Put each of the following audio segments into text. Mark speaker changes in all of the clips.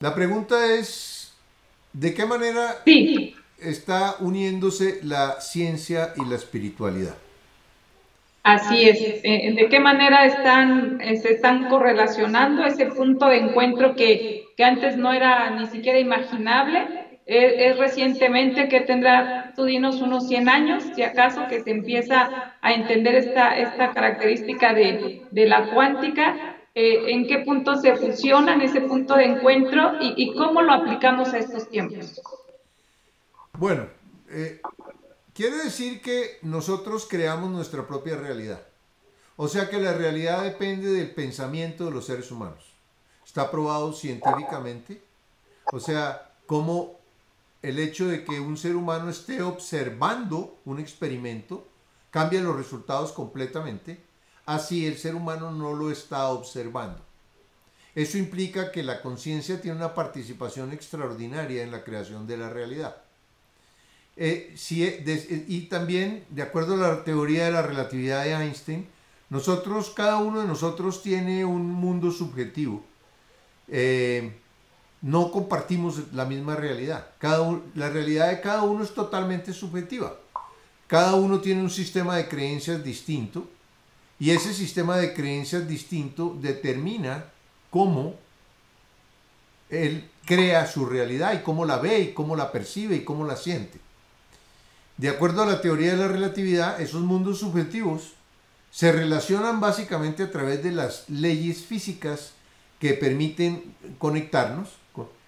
Speaker 1: La pregunta es, ¿de qué manera
Speaker 2: Sí,
Speaker 1: está uniéndose la ciencia y la espiritualidad?
Speaker 2: así es. Eh, ¿De qué manera están, eh, se están correlacionando ese punto de encuentro que, que antes no era ni siquiera imaginable? Es, es recientemente que tendrá, tú dinos, unos 100 años, si acaso, que se empieza a entender esta, esta característica de, de la cuántica. Eh, ¿En qué punto se fusionan ese punto de encuentro y, cómo lo aplicamos a estos tiempos?
Speaker 1: Bueno, eh, quiere decir que nosotros creamos nuestra propia realidad. O sea que la realidad depende del pensamiento de los seres humanos. Está probado científicamente. O sea, cómo el hecho de que un ser humano esté observando un experimento cambia los resultados completamente, así el ser humano no lo está observando. Eso implica que la conciencia tiene una participación extraordinaria en la creación de la realidad. Eh, si, de, y también, de acuerdo a la teoría de la relatividad de Einstein, nosotros, cada uno de nosotros tiene un mundo subjetivo. Eh, no compartimos la misma realidad. La realidad de cada uno es totalmente subjetiva. Cada uno tiene un sistema de creencias distinto y ese sistema de creencias distinto determina cómo él crea su realidad y cómo la ve y cómo la percibe y cómo la siente. De acuerdo a la teoría de la relatividad, esos mundos subjetivos se relacionan básicamente a través de las leyes físicas que permiten conectarnos,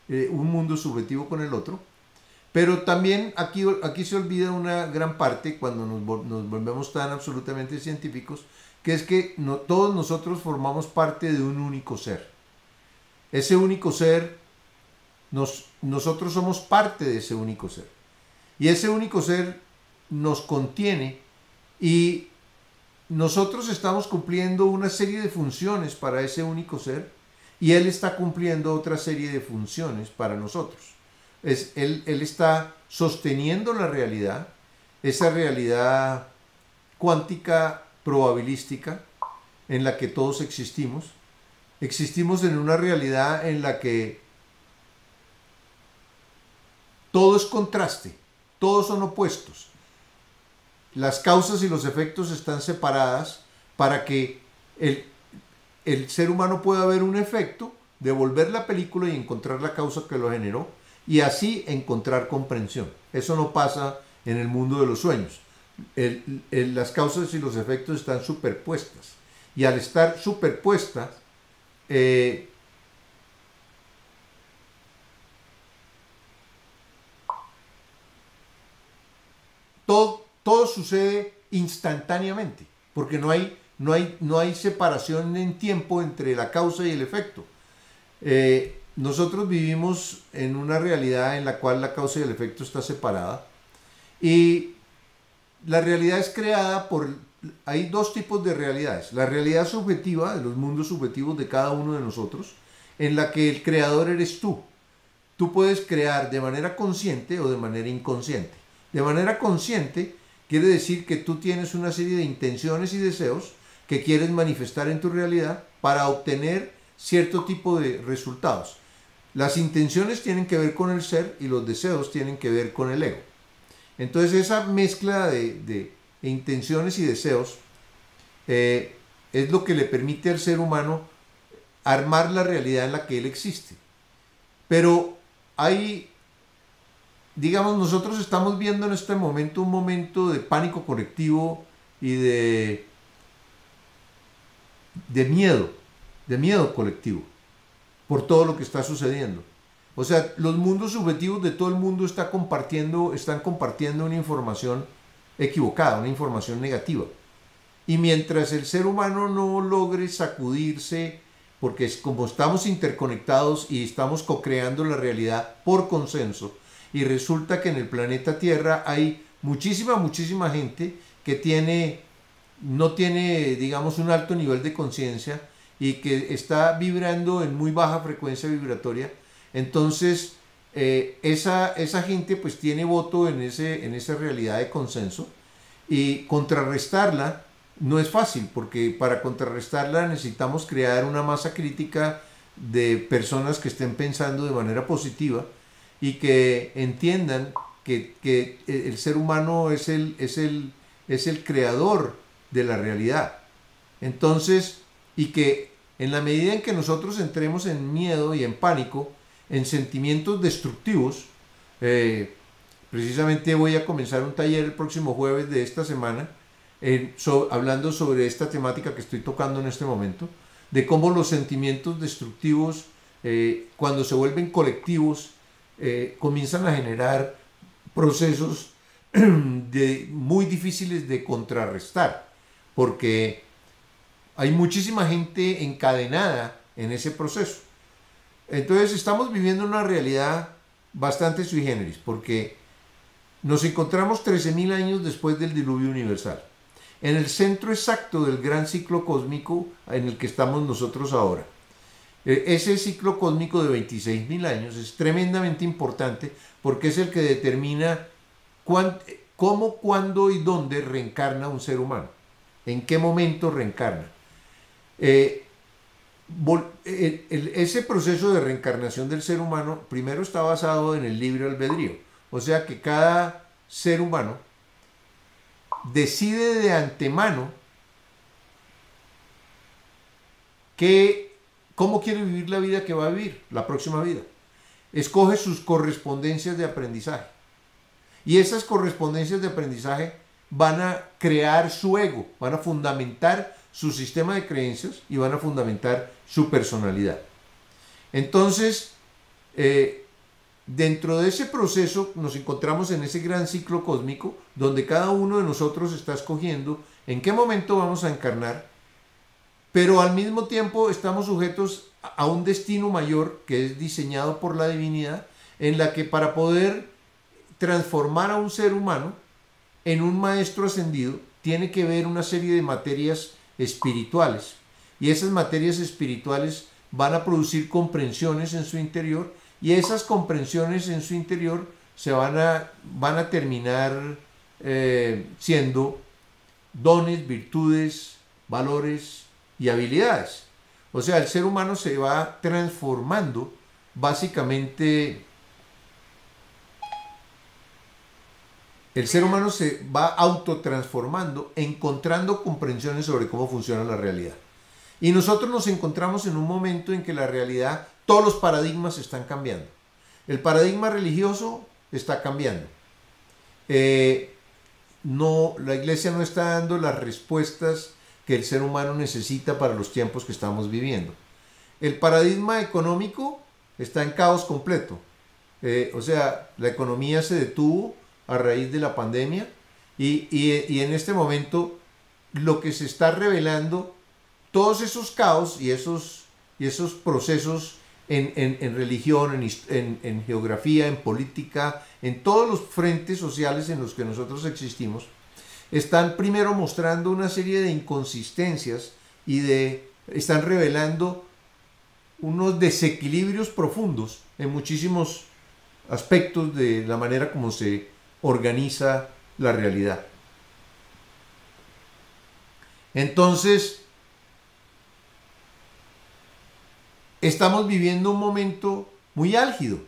Speaker 1: eh, un mundo subjetivo con el otro. Pero también aquí, aquí se olvida una gran parte cuando nos, volvemos tan absolutamente científicos, que es que todos nosotros formamos parte de un único ser. Ese único ser, nos, nosotros somos parte de ese único ser. Y ese único ser nos contiene y nosotros estamos cumpliendo una serie de funciones para ese único ser y Él está cumpliendo otra serie de funciones para nosotros. Es, él, está sosteniendo la realidad, esa realidad cuántica probabilística en la que todos existimos. Existimos en una realidad en la que todo es contraste, todos son opuestos. Las causas y los efectos están separadas para que el, el ser humano pueda ver un efecto, devolver la película y encontrar la causa que lo generó y así encontrar comprensión. Eso no pasa en el mundo de los sueños. Las causas y los efectos están superpuestas. Y al estar superpuestas, eh, todo, todo sucede instantáneamente, porque no hay, no, hay, no hay separación en tiempo entre la causa y el efecto. Eh, nosotros vivimos en una realidad en la cual la causa y el efecto está separada y la realidad es creada por... Hay dos tipos de realidades. La realidad subjetiva, de los mundos subjetivos de cada uno de nosotros, en la que el creador eres tú. Tú puedes crear de manera consciente o de manera inconsciente. De manera consciente quiere decir que tú tienes una serie de intenciones y deseos que quieres manifestar en tu realidad para obtener cierto tipo de resultados. Las intenciones tienen que ver con el ser y los deseos tienen que ver con el ego. Entonces esa mezcla de, intenciones y deseos eh, es lo que le permite al ser humano armar la realidad en la que él existe. Pero hay, digamos, nosotros estamos viendo en este momento un momento de pánico colectivo y de, de miedo, de miedo colectivo por todo lo que está sucediendo. O sea, los mundos subjetivos de todo el mundo está compartiendo, están compartiendo una información equivocada, una información negativa. Y mientras el ser humano no logre sacudirse, porque es como estamos interconectados y estamos co-creando la realidad por consenso, y resulta que en el planeta Tierra hay muchísima, muchísima gente que tiene, no tiene, digamos, un alto nivel de conciencia y que está vibrando en muy baja frecuencia vibratoria, entonces eh, esa, esa gente pues tiene voto en, ese, en esa realidad de consenso y contrarrestarla no es fácil porque para contrarrestarla necesitamos crear una masa crítica de personas que estén pensando de manera positiva y que entiendan que, el ser humano es el, es, el, es el creador de la realidad. Entonces, y que en la medida en que nosotros entremos en miedo y en pánico, en sentimientos destructivos, eh, precisamente voy a comenzar un taller el próximo jueves de esta semana, hablando sobre esta temática que estoy tocando en este momento, de cómo los sentimientos destructivos, eh, cuando se vuelven colectivos, eh, comienzan a generar procesos muy difíciles de contrarrestar, porque hay muchísima gente encadenada en ese proceso. Entonces estamos viviendo una realidad bastante sui generis, porque nos encontramos 13.000 años después del diluvio universal, en el centro exacto del gran ciclo cósmico en el que estamos nosotros ahora. E, ese ciclo cósmico de 26.000 años es tremendamente importante porque es el que determina cómo, cuándo y dónde reencarna un ser humano, en qué momento reencarna. Eh, ese proceso de reencarnación del ser humano primero está basado en el libre albedrío, o sea que cada ser humano decide de antemano que, cómo quiere vivir la vida que va a vivir, la próxima vida. Escoge sus correspondencias de aprendizaje. Y esas correspondencias de aprendizaje van a crear su ego, van a fundamentar su sistema de creencias y van a fundamentar su personalidad. Entonces, eh, dentro de ese proceso nos encontramos en ese gran ciclo cósmico donde cada uno de nosotros está escogiendo en qué momento vamos a encarnar, pero al mismo tiempo estamos sujetos a un destino mayor que es diseñado por la divinidad, en la que para poder transformar a un ser humano en un maestro ascendido, tiene que ver una serie de materias espirituales. Y esas materias espirituales van a producir comprensiones en su interior y esas comprensiones en su interior se van a, van a terminar eh, siendo dones, virtudes, valores y habilidades. O sea, el ser humano se va transformando básicamente el ser humano se va autotransformando, encontrando comprensiones sobre cómo funciona la realidad. Y nosotros nos encontramos en un momento en que la realidad, todos los paradigmas están cambiando. El paradigma religioso está cambiando. Eh, no, la iglesia no está dando las respuestas que el ser humano necesita para los tiempos que estamos viviendo. El paradigma económico está en caos completo. Eh, o sea, la economía se detuvo a raíz de la pandemia. Y, en este momento lo que se está revelando, todos esos caos y esos, y esos procesos en, religión, en, en, geografía, en política, en todos los frentes sociales en los que nosotros existimos, están primero mostrando una serie de inconsistencias y de están revelando unos desequilibrios profundos en muchísimos aspectos de la manera como se organiza la realidad. Entonces, estamos viviendo un momento muy álgido,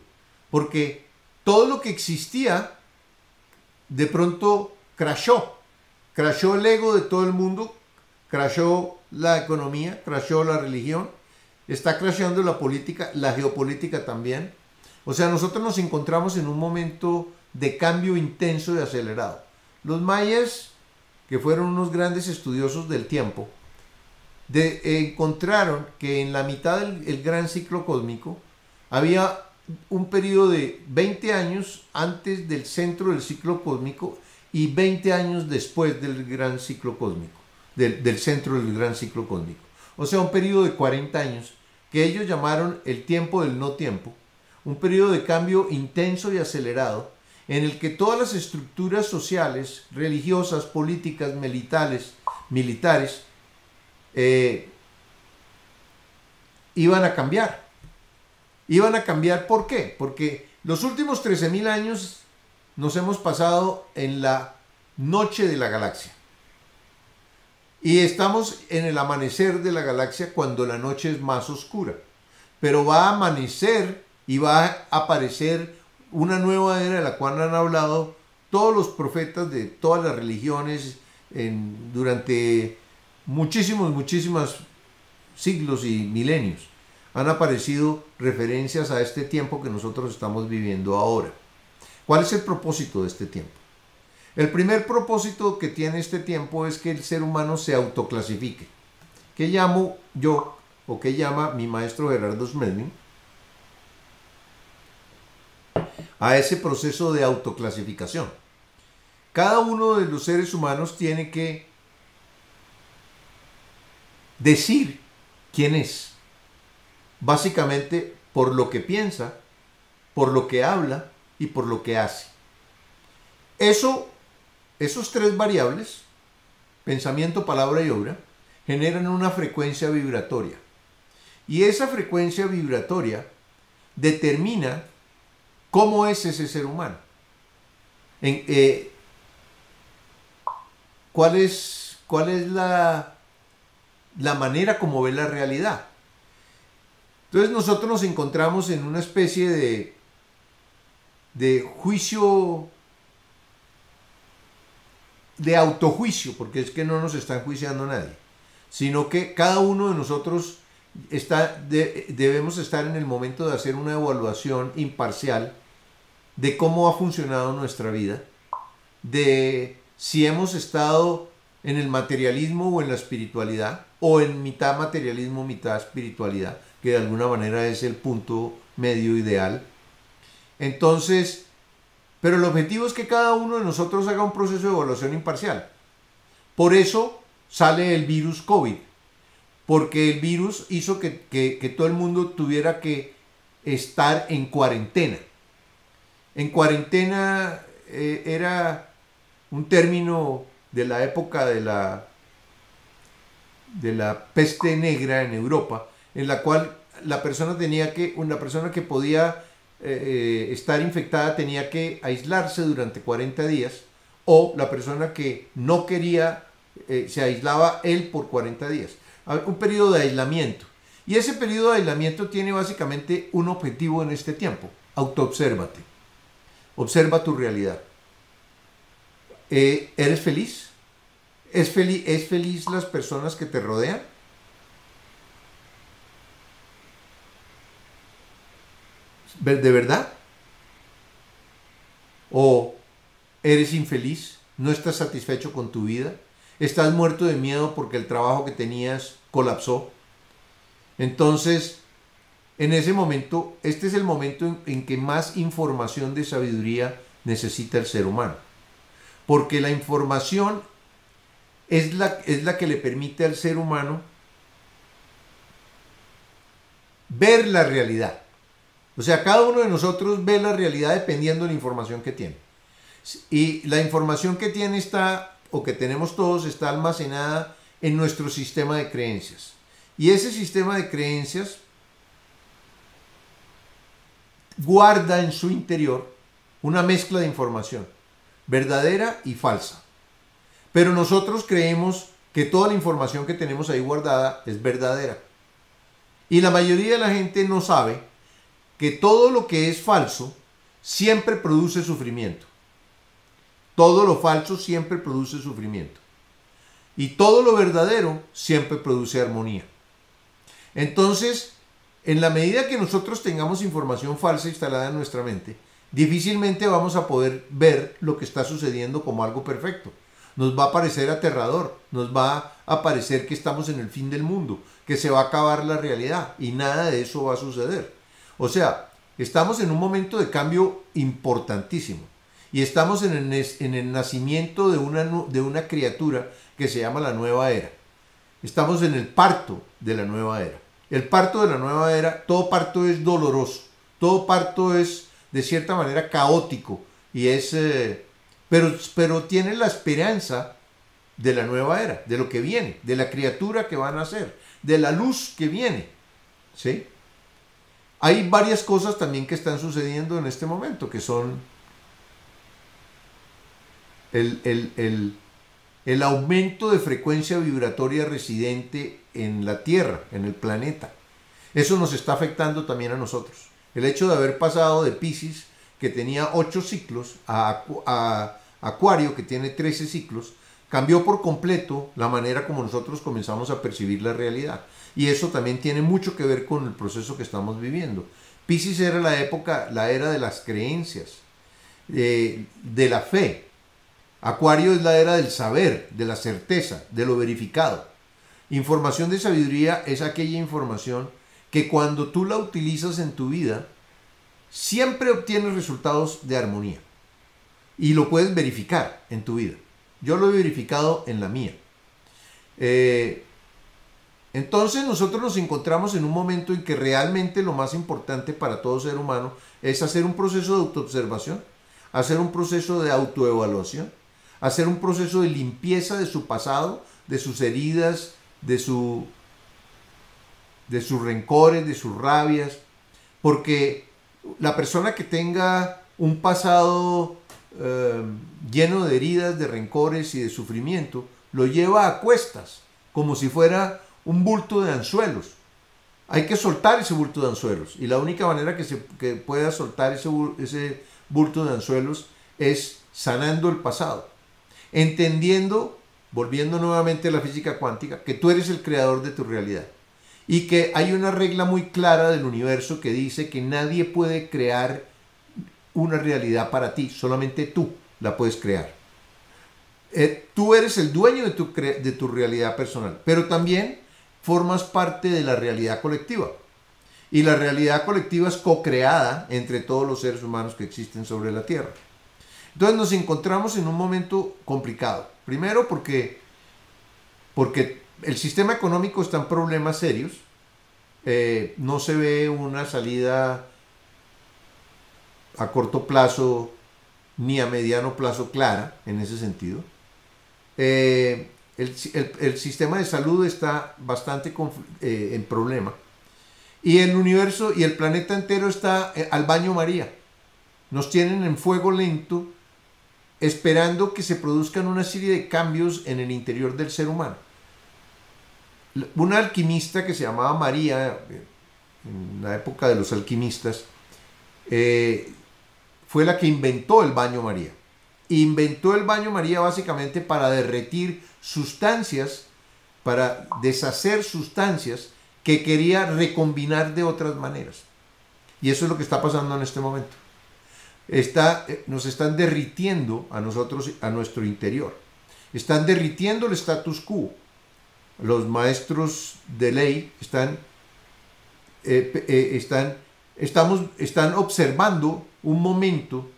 Speaker 1: porque todo lo que existía de pronto crashó, crashó el ego de todo el mundo, crashó la economía, crashó la religión, está crashando la política, la geopolítica también. O sea, nosotros nos encontramos en un momento de cambio intenso y acelerado. Los mayas, que fueron unos grandes estudiosos del tiempo, encontraron que en la mitad del gran ciclo cósmico había un periodo de 20 años antes del centro del ciclo cósmico y 20 años después del gran ciclo cósmico, del, del centro del gran ciclo cósmico. O sea, un periodo de 40 años que ellos llamaron el tiempo del no tiempo, un periodo de cambio intenso y acelerado en el que todas las estructuras sociales, religiosas, políticas, militares, militares eh, iban a cambiar. Iban a cambiar, ¿por qué? Porque los últimos 13.000 años nos hemos pasado en la noche de la galaxia. Y estamos en el amanecer de la galaxia cuando la noche es más oscura. pero va a amanecer y va a aparecer una nueva era de la cual han hablado todos los profetas de todas las religiones durante muchísimos, muchísimos siglos y milenios. Han aparecido referencias a este tiempo que nosotros estamos viviendo ahora. ¿Cuál es el propósito de este tiempo? El primer propósito que tiene este tiempo es que el ser humano se autoclasifique. ¿Qué llamo yo o qué llama mi maestro Gerardo Smedlin? A ese proceso de autoclasificación. Cada uno de los seres humanos tiene que decir quién es. Básicamente por lo que piensa, por lo que habla y por lo que hace. Eso, esos tres variables, pensamiento, palabra y obra, generan una frecuencia vibratoria. Y esa frecuencia vibratoria determina cómo es ese ser humano. Eh, ¿Cuál es, cuál es la, la manera como ve la realidad? Entonces nosotros nos encontramos en una especie de, de juicio, de autojuicio, porque es que no nos están juiciando nadie, sino que cada uno de nosotros está, debemos estar en el momento de hacer una evaluación imparcial de cómo ha funcionado nuestra vida, de si hemos estado en el materialismo o en la espiritualidad, o en mitad materialismo, mitad espiritualidad, que de alguna manera es el punto medio ideal. Entonces, pero el objetivo es que cada uno de nosotros haga un proceso de evaluación imparcial. Por eso sale el virus COVID, porque el virus hizo que, todo el mundo tuviera que estar en cuarentena. En cuarentena eh, era un término de la época de la, de la peste negra en Europa, en la cual la persona tenía que, una persona que podía eh, eh, estar infectada tenía que aislarse durante 40 días, o la persona que no quería, se aislaba él por 40 días un periodo de aislamiento. Y ese periodo de aislamiento tiene básicamente un objetivo en este tiempo. Autoobsérvate. Observa tu realidad. Eh, ¿Eres feliz? ¿Es, feliz? ¿Es feliz las personas que te rodean? ¿De verdad? ¿O eres infeliz? ¿No estás satisfecho con tu vida? estás muerto de miedo porque el trabajo que tenías colapsó. Entonces, en ese momento, este es el momento en, que más información de sabiduría necesita el ser humano. Porque la información es la, es la que le permite al ser humano ver la realidad. O sea, cada uno de nosotros ve la realidad dependiendo de la información que tiene. Y la información que tiene está o que tenemos todos está almacenada en nuestro sistema de creencias. Y ese sistema de creencias guarda en su interior una mezcla de información, verdadera y falsa. Pero nosotros creemos que toda la información que tenemos ahí guardada es verdadera. Y la mayoría de la gente no sabe que todo lo que es falso siempre produce sufrimiento. Todo lo falso siempre produce sufrimiento. Y todo lo verdadero siempre produce armonía. Entonces, en la medida que nosotros tengamos información falsa instalada en nuestra mente, difícilmente vamos a poder ver lo que está sucediendo como algo perfecto. Nos va a parecer aterrador, nos va a parecer que estamos en el fin del mundo, que se va a acabar la realidad y nada de eso va a suceder. O sea, estamos en un momento de cambio importantísimo y estamos en el, nacimiento de una, criatura que se llama la nueva era. Estamos en el parto de la nueva era. El parto de la nueva era, todo parto es doloroso, todo parto es de cierta manera caótico y es, eh, pero, pero tiene la esperanza de la nueva era, de lo que viene, de la criatura que va a nacer, de la luz que viene. ¿sí? Hay varias cosas también que están sucediendo en este momento que son el, aumento de frecuencia vibratoria residente en la Tierra, en el planeta. Eso nos está afectando también a nosotros. El hecho de haber pasado de Pisces, que tenía 8 ciclos, a, a Acuario, que tiene 13 ciclos, cambió por completo la manera como nosotros comenzamos a percibir la realidad. Y eso también tiene mucho que ver con el proceso que estamos viviendo. Pisces era la época, la era de las creencias, de la fe. Acuario es la era del saber, de la certeza, de lo verificado. Información de sabiduría es aquella información que cuando tú la utilizas en tu vida, siempre obtienes resultados de armonía. Y lo puedes verificar en tu vida. Yo lo he verificado en la mía. Eh, entonces nosotros nos encontramos en un momento en que realmente lo más importante para todo ser humano es hacer un proceso de autoobservación, hacer un proceso de autoevaluación, hacer un proceso de limpieza de su pasado, de sus heridas, de, su, de sus rencores, de sus rabias, porque la persona que tenga un pasado eh, lleno de heridas, de rencores y de sufrimiento, lo lleva a cuestas, como si fuera un bulto de anzuelos. Hay que soltar ese bulto de anzuelos. Y la única manera que se pueda soltar ese, ese bulto de anzuelos es sanando el pasado. Entendiendo, volviendo nuevamente a la física cuántica, que tú eres el creador de tu realidad. Y que hay una regla muy clara del universo que dice que nadie puede crear una realidad para ti, solamente tú la puedes crear. Eh, tú eres el dueño de tu, de tu realidad personal, pero también formas parte de la realidad colectiva. Y la realidad colectiva es co-creada entre todos los seres humanos que existen sobre la Tierra. Entonces nos encontramos en un momento complicado. Primero porque, porque el sistema económico está en problemas serios. Eh, no se ve una salida a corto plazo ni a mediano plazo clara en ese sentido. Eh, el, sistema de salud está bastante eh, en problema. Y el universo y el planeta entero está al baño María. Nos tienen en fuego lento, esperando que se produzcan una serie de cambios en el interior del ser humano. Una alquimista que se llamaba María, en la época de los alquimistas, eh, fue la que inventó el baño María. Inventó el baño María básicamente para derretir sustancias, para deshacer sustancias que quería recombinar de otras maneras. Y eso es lo que está pasando en este momento. Está, eh, nos están derritiendo a nosotros, a nuestro interior. Están derritiendo el status quo. Los maestros de ley están, eh, eh, están, estamos, están observando un momento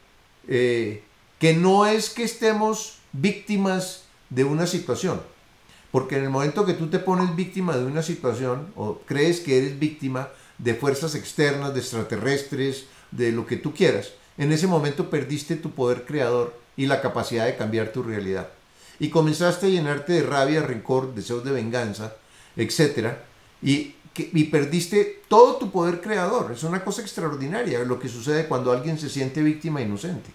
Speaker 1: que no es que estemos víctimas de una situación. Porque en el momento que tú te pones víctima de una situación o crees que eres víctima de fuerzas externas, de extraterrestres, de lo que tú quieras, en ese momento perdiste tu poder creador y la capacidad de cambiar tu realidad. Y comenzaste a llenarte de rabia, rencor, deseos de venganza, etc. Y, y perdiste todo tu poder creador. Es una cosa extraordinaria lo que sucede cuando alguien se siente víctima inocente.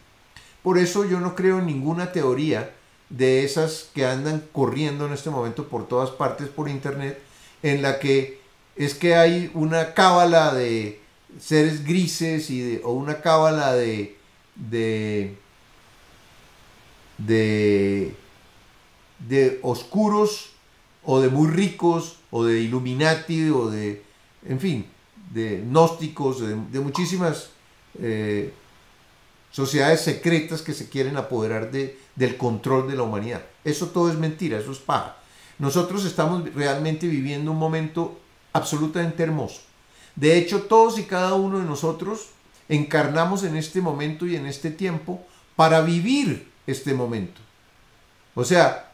Speaker 1: Por eso yo no creo en ninguna teoría de esas que andan corriendo en este momento por todas partes por internet, en la que es que hay una cábala de seres grises y de, o una cábala de, de, de, de oscuros o de muy ricos o de Illuminati o de, en fin, de gnósticos, de, muchísimas eh, sociedades secretas que se quieren apoderar de, del control de la humanidad. Eso todo es mentira, eso es paja. Nosotros estamos realmente viviendo un momento absolutamente hermoso. De hecho, todos y cada uno de nosotros encarnamos en este momento y en este tiempo para vivir este momento. O sea,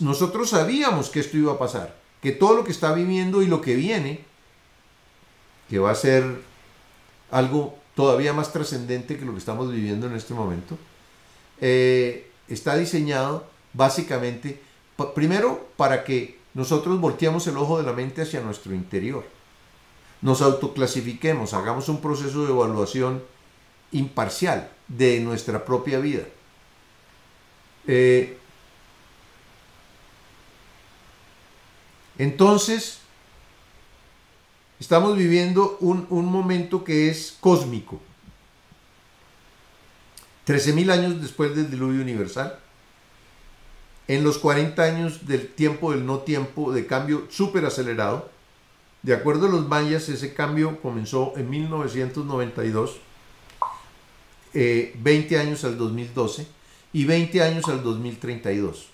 Speaker 1: nosotros sabíamos que esto iba a pasar, que todo lo que está viviendo y lo que viene, que va a ser algo todavía más trascendente que lo que estamos viviendo en este momento, eh, está diseñado básicamente, primero, para que nosotros volteemos el ojo de la mente hacia nuestro interior, nos autoclasifiquemos, hagamos un proceso de evaluación imparcial de nuestra propia vida. Eh, entonces, Estamos viviendo un, un momento que es cósmico. 13.000 años después del diluvio universal. En los 40 años del tiempo del no tiempo de cambio súper acelerado. De acuerdo a los mayas, ese cambio comenzó en 1992, 20 eh, años al 2012 y 20 años al 2032.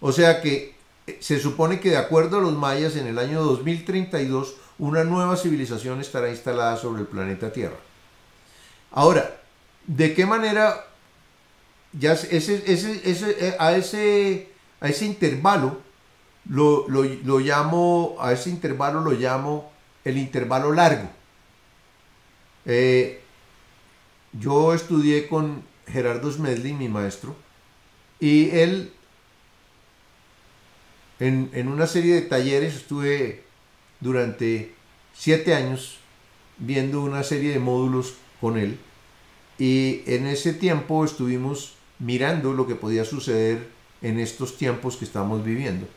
Speaker 1: O sea que eh, se supone que de acuerdo a los mayas, en el año 2032, una nueva civilización estará instalada sobre el planeta Tierra. Ahora, ¿de qué manera ya ese, a, ese, a ese intervalo lo, lo, llamo, a ese intervalo lo llamo el intervalo largo. Eh, yo estudié con Gerardo Smedlin, mi maestro, y él en, en, una serie de talleres estuve durante siete años viendo una serie de módulos con él y en ese tiempo estuvimos mirando lo que podía suceder en estos tiempos que estamos viviendo.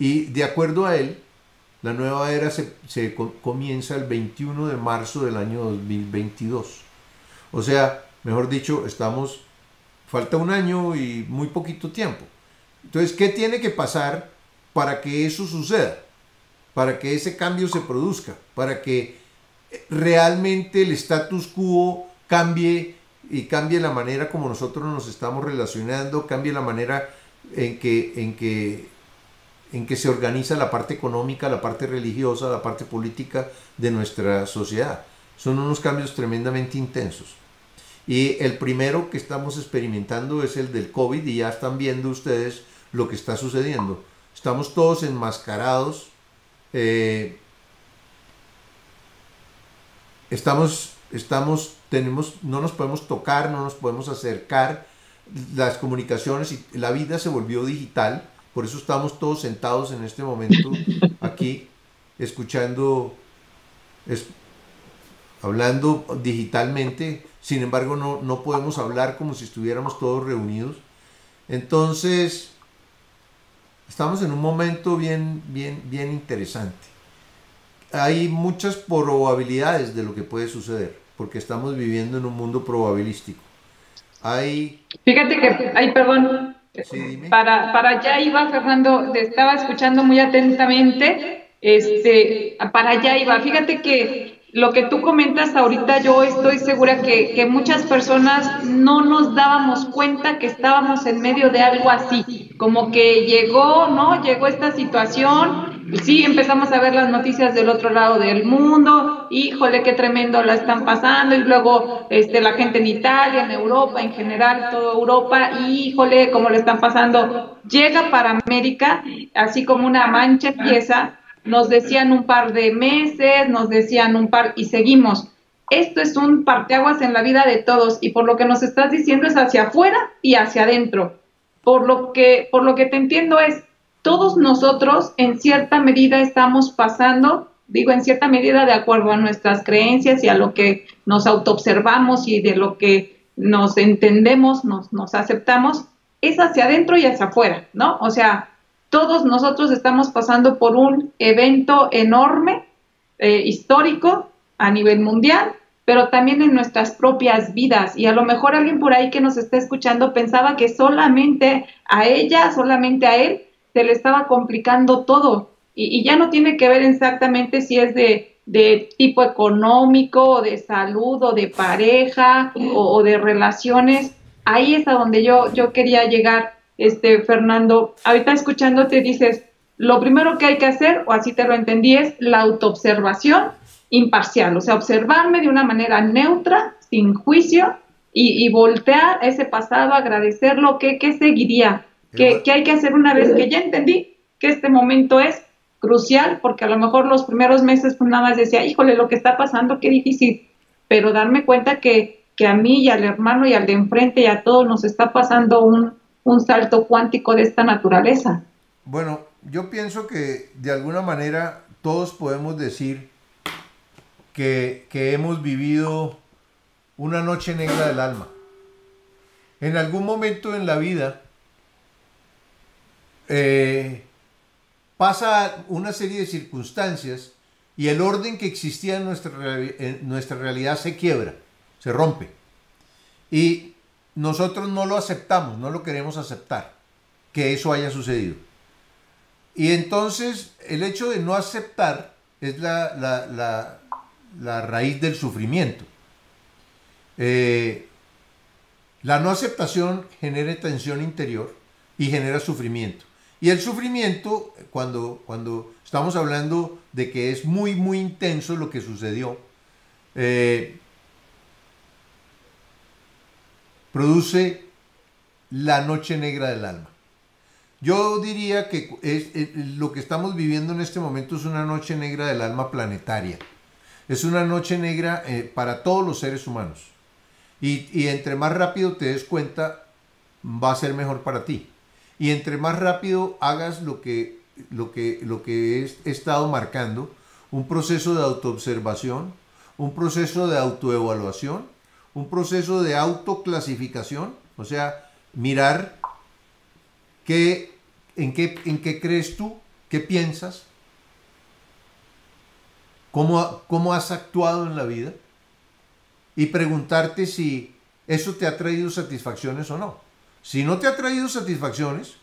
Speaker 1: Y de acuerdo a él, la nueva era se, comienza el 21 de marzo del año 2022. O sea, mejor dicho, estamos, falta un año y muy poquito tiempo. Entonces, ¿qué tiene que pasar para que eso suceda? Para que ese cambio se produzca, para que realmente el status quo cambie y cambie la manera como nosotros nos estamos relacionando, cambie la manera en que, en que, en que se organiza la parte económica, la parte religiosa, la parte política de nuestra sociedad. Son unos cambios tremendamente intensos. Y el primero que estamos experimentando es el del COVID y ya están viendo ustedes lo que está sucediendo. Estamos todos enmascarados. Eh, estamos, estamos tenemos, no nos podemos tocar, no nos podemos acercar, las comunicaciones y la vida se volvió digital, por eso estamos todos sentados en este momento aquí, escuchando, hablando digitalmente, sin embargo no, no podemos hablar como si estuviéramos todos reunidos. Entonces, estamos en un momento bien, bien, bien interesante. Hay muchas probabilidades de lo que puede suceder porque estamos viviendo en un mundo probabilístico. Hay...
Speaker 2: Fíjate que, ay, perdón, para, para allá iba Fernando, te estaba escuchando muy atentamente, este, para allá iba, fíjate que lo que tú comentas ahorita, yo estoy segura que, que, muchas personas no nos dábamos cuenta que estábamos en medio de algo así, como que llegó, ¿no? Llegó esta situación sí empezamos a ver las noticias del otro lado del mundo, híjole, qué tremendo la están pasando, y luego este, la gente en Italia, en Europa, en general, toda Europa, híjole, cómo le están pasando. Llega para América, así como una mancha empieza, nos decían un par de meses, nos decían un par, y seguimos. Esto es un parteaguas en la vida de todos, y por lo que nos estás diciendo es hacia afuera y hacia adentro. Por lo que, por lo que te entiendo es, todos nosotros en cierta medida estamos pasando, digo en cierta medida de acuerdo a nuestras creencias y a lo que nos autoobservamos y de lo que nos entendemos, nos, nos aceptamos, es hacia adentro y hacia afuera, ¿no? O sea, todos nosotros estamos pasando por un evento enorme, eh, histórico, a nivel mundial, pero también en nuestras propias vidas. Y a lo mejor alguien por ahí que nos está escuchando pensaba que solamente a ella, solamente a él, se le estaba complicando todo. Y, ya no tiene que ver exactamente si es de, tipo económico, o de salud, o de pareja, o, de relaciones. Ahí es a donde yo, yo quería llegar, este, Fernando. Ahorita escuchándote dices, lo primero que hay que hacer, o así te lo entendí, es la autoobservación imparcial, o sea, observarme de una manera neutra, sin juicio, y, y voltear ese pasado, agradecerlo, ¿qué, qué seguiría? Que, hay que hacer una vez que ya entendí que este momento es crucial, porque a lo mejor los primeros meses pues nada más decía, híjole, lo que está pasando, qué difícil, pero darme cuenta que, que a mí y al hermano y al de enfrente y a todos nos está pasando un, un salto cuántico de esta naturaleza.
Speaker 1: Bueno, yo pienso que de alguna manera todos podemos decir que, que hemos vivido una noche negra del alma. En algún momento en la vida eh, pasa una serie de circunstancias y el orden que existía en nuestra, realidad se quiebra, se rompe. Y nosotros no lo aceptamos, no lo queremos aceptar, que eso haya sucedido. Y entonces el hecho de no aceptar es la, raíz del sufrimiento. Eh, la no aceptación genera tensión interior y genera sufrimiento. Y el sufrimiento, cuando, cuando estamos hablando de que es muy, muy intenso lo que sucedió, eh, produce la noche negra del alma. Yo diría que es, lo que estamos viviendo en este momento es una noche negra del alma planetaria. Es una noche negra eh, para todos los seres humanos. Y, entre más rápido te des cuenta, va a ser mejor para ti. Y entre más rápido hagas lo que, lo que, lo que he estado marcando, un proceso de autoobservación, un proceso de autoevaluación, un proceso de autoclasificación, o sea, mirar qué, en, qué, en qué crees tú, qué piensas, cómo, cómo has actuado en la vida y preguntarte si eso te ha traído satisfacciones o no. Si no te ha traído satisfacciones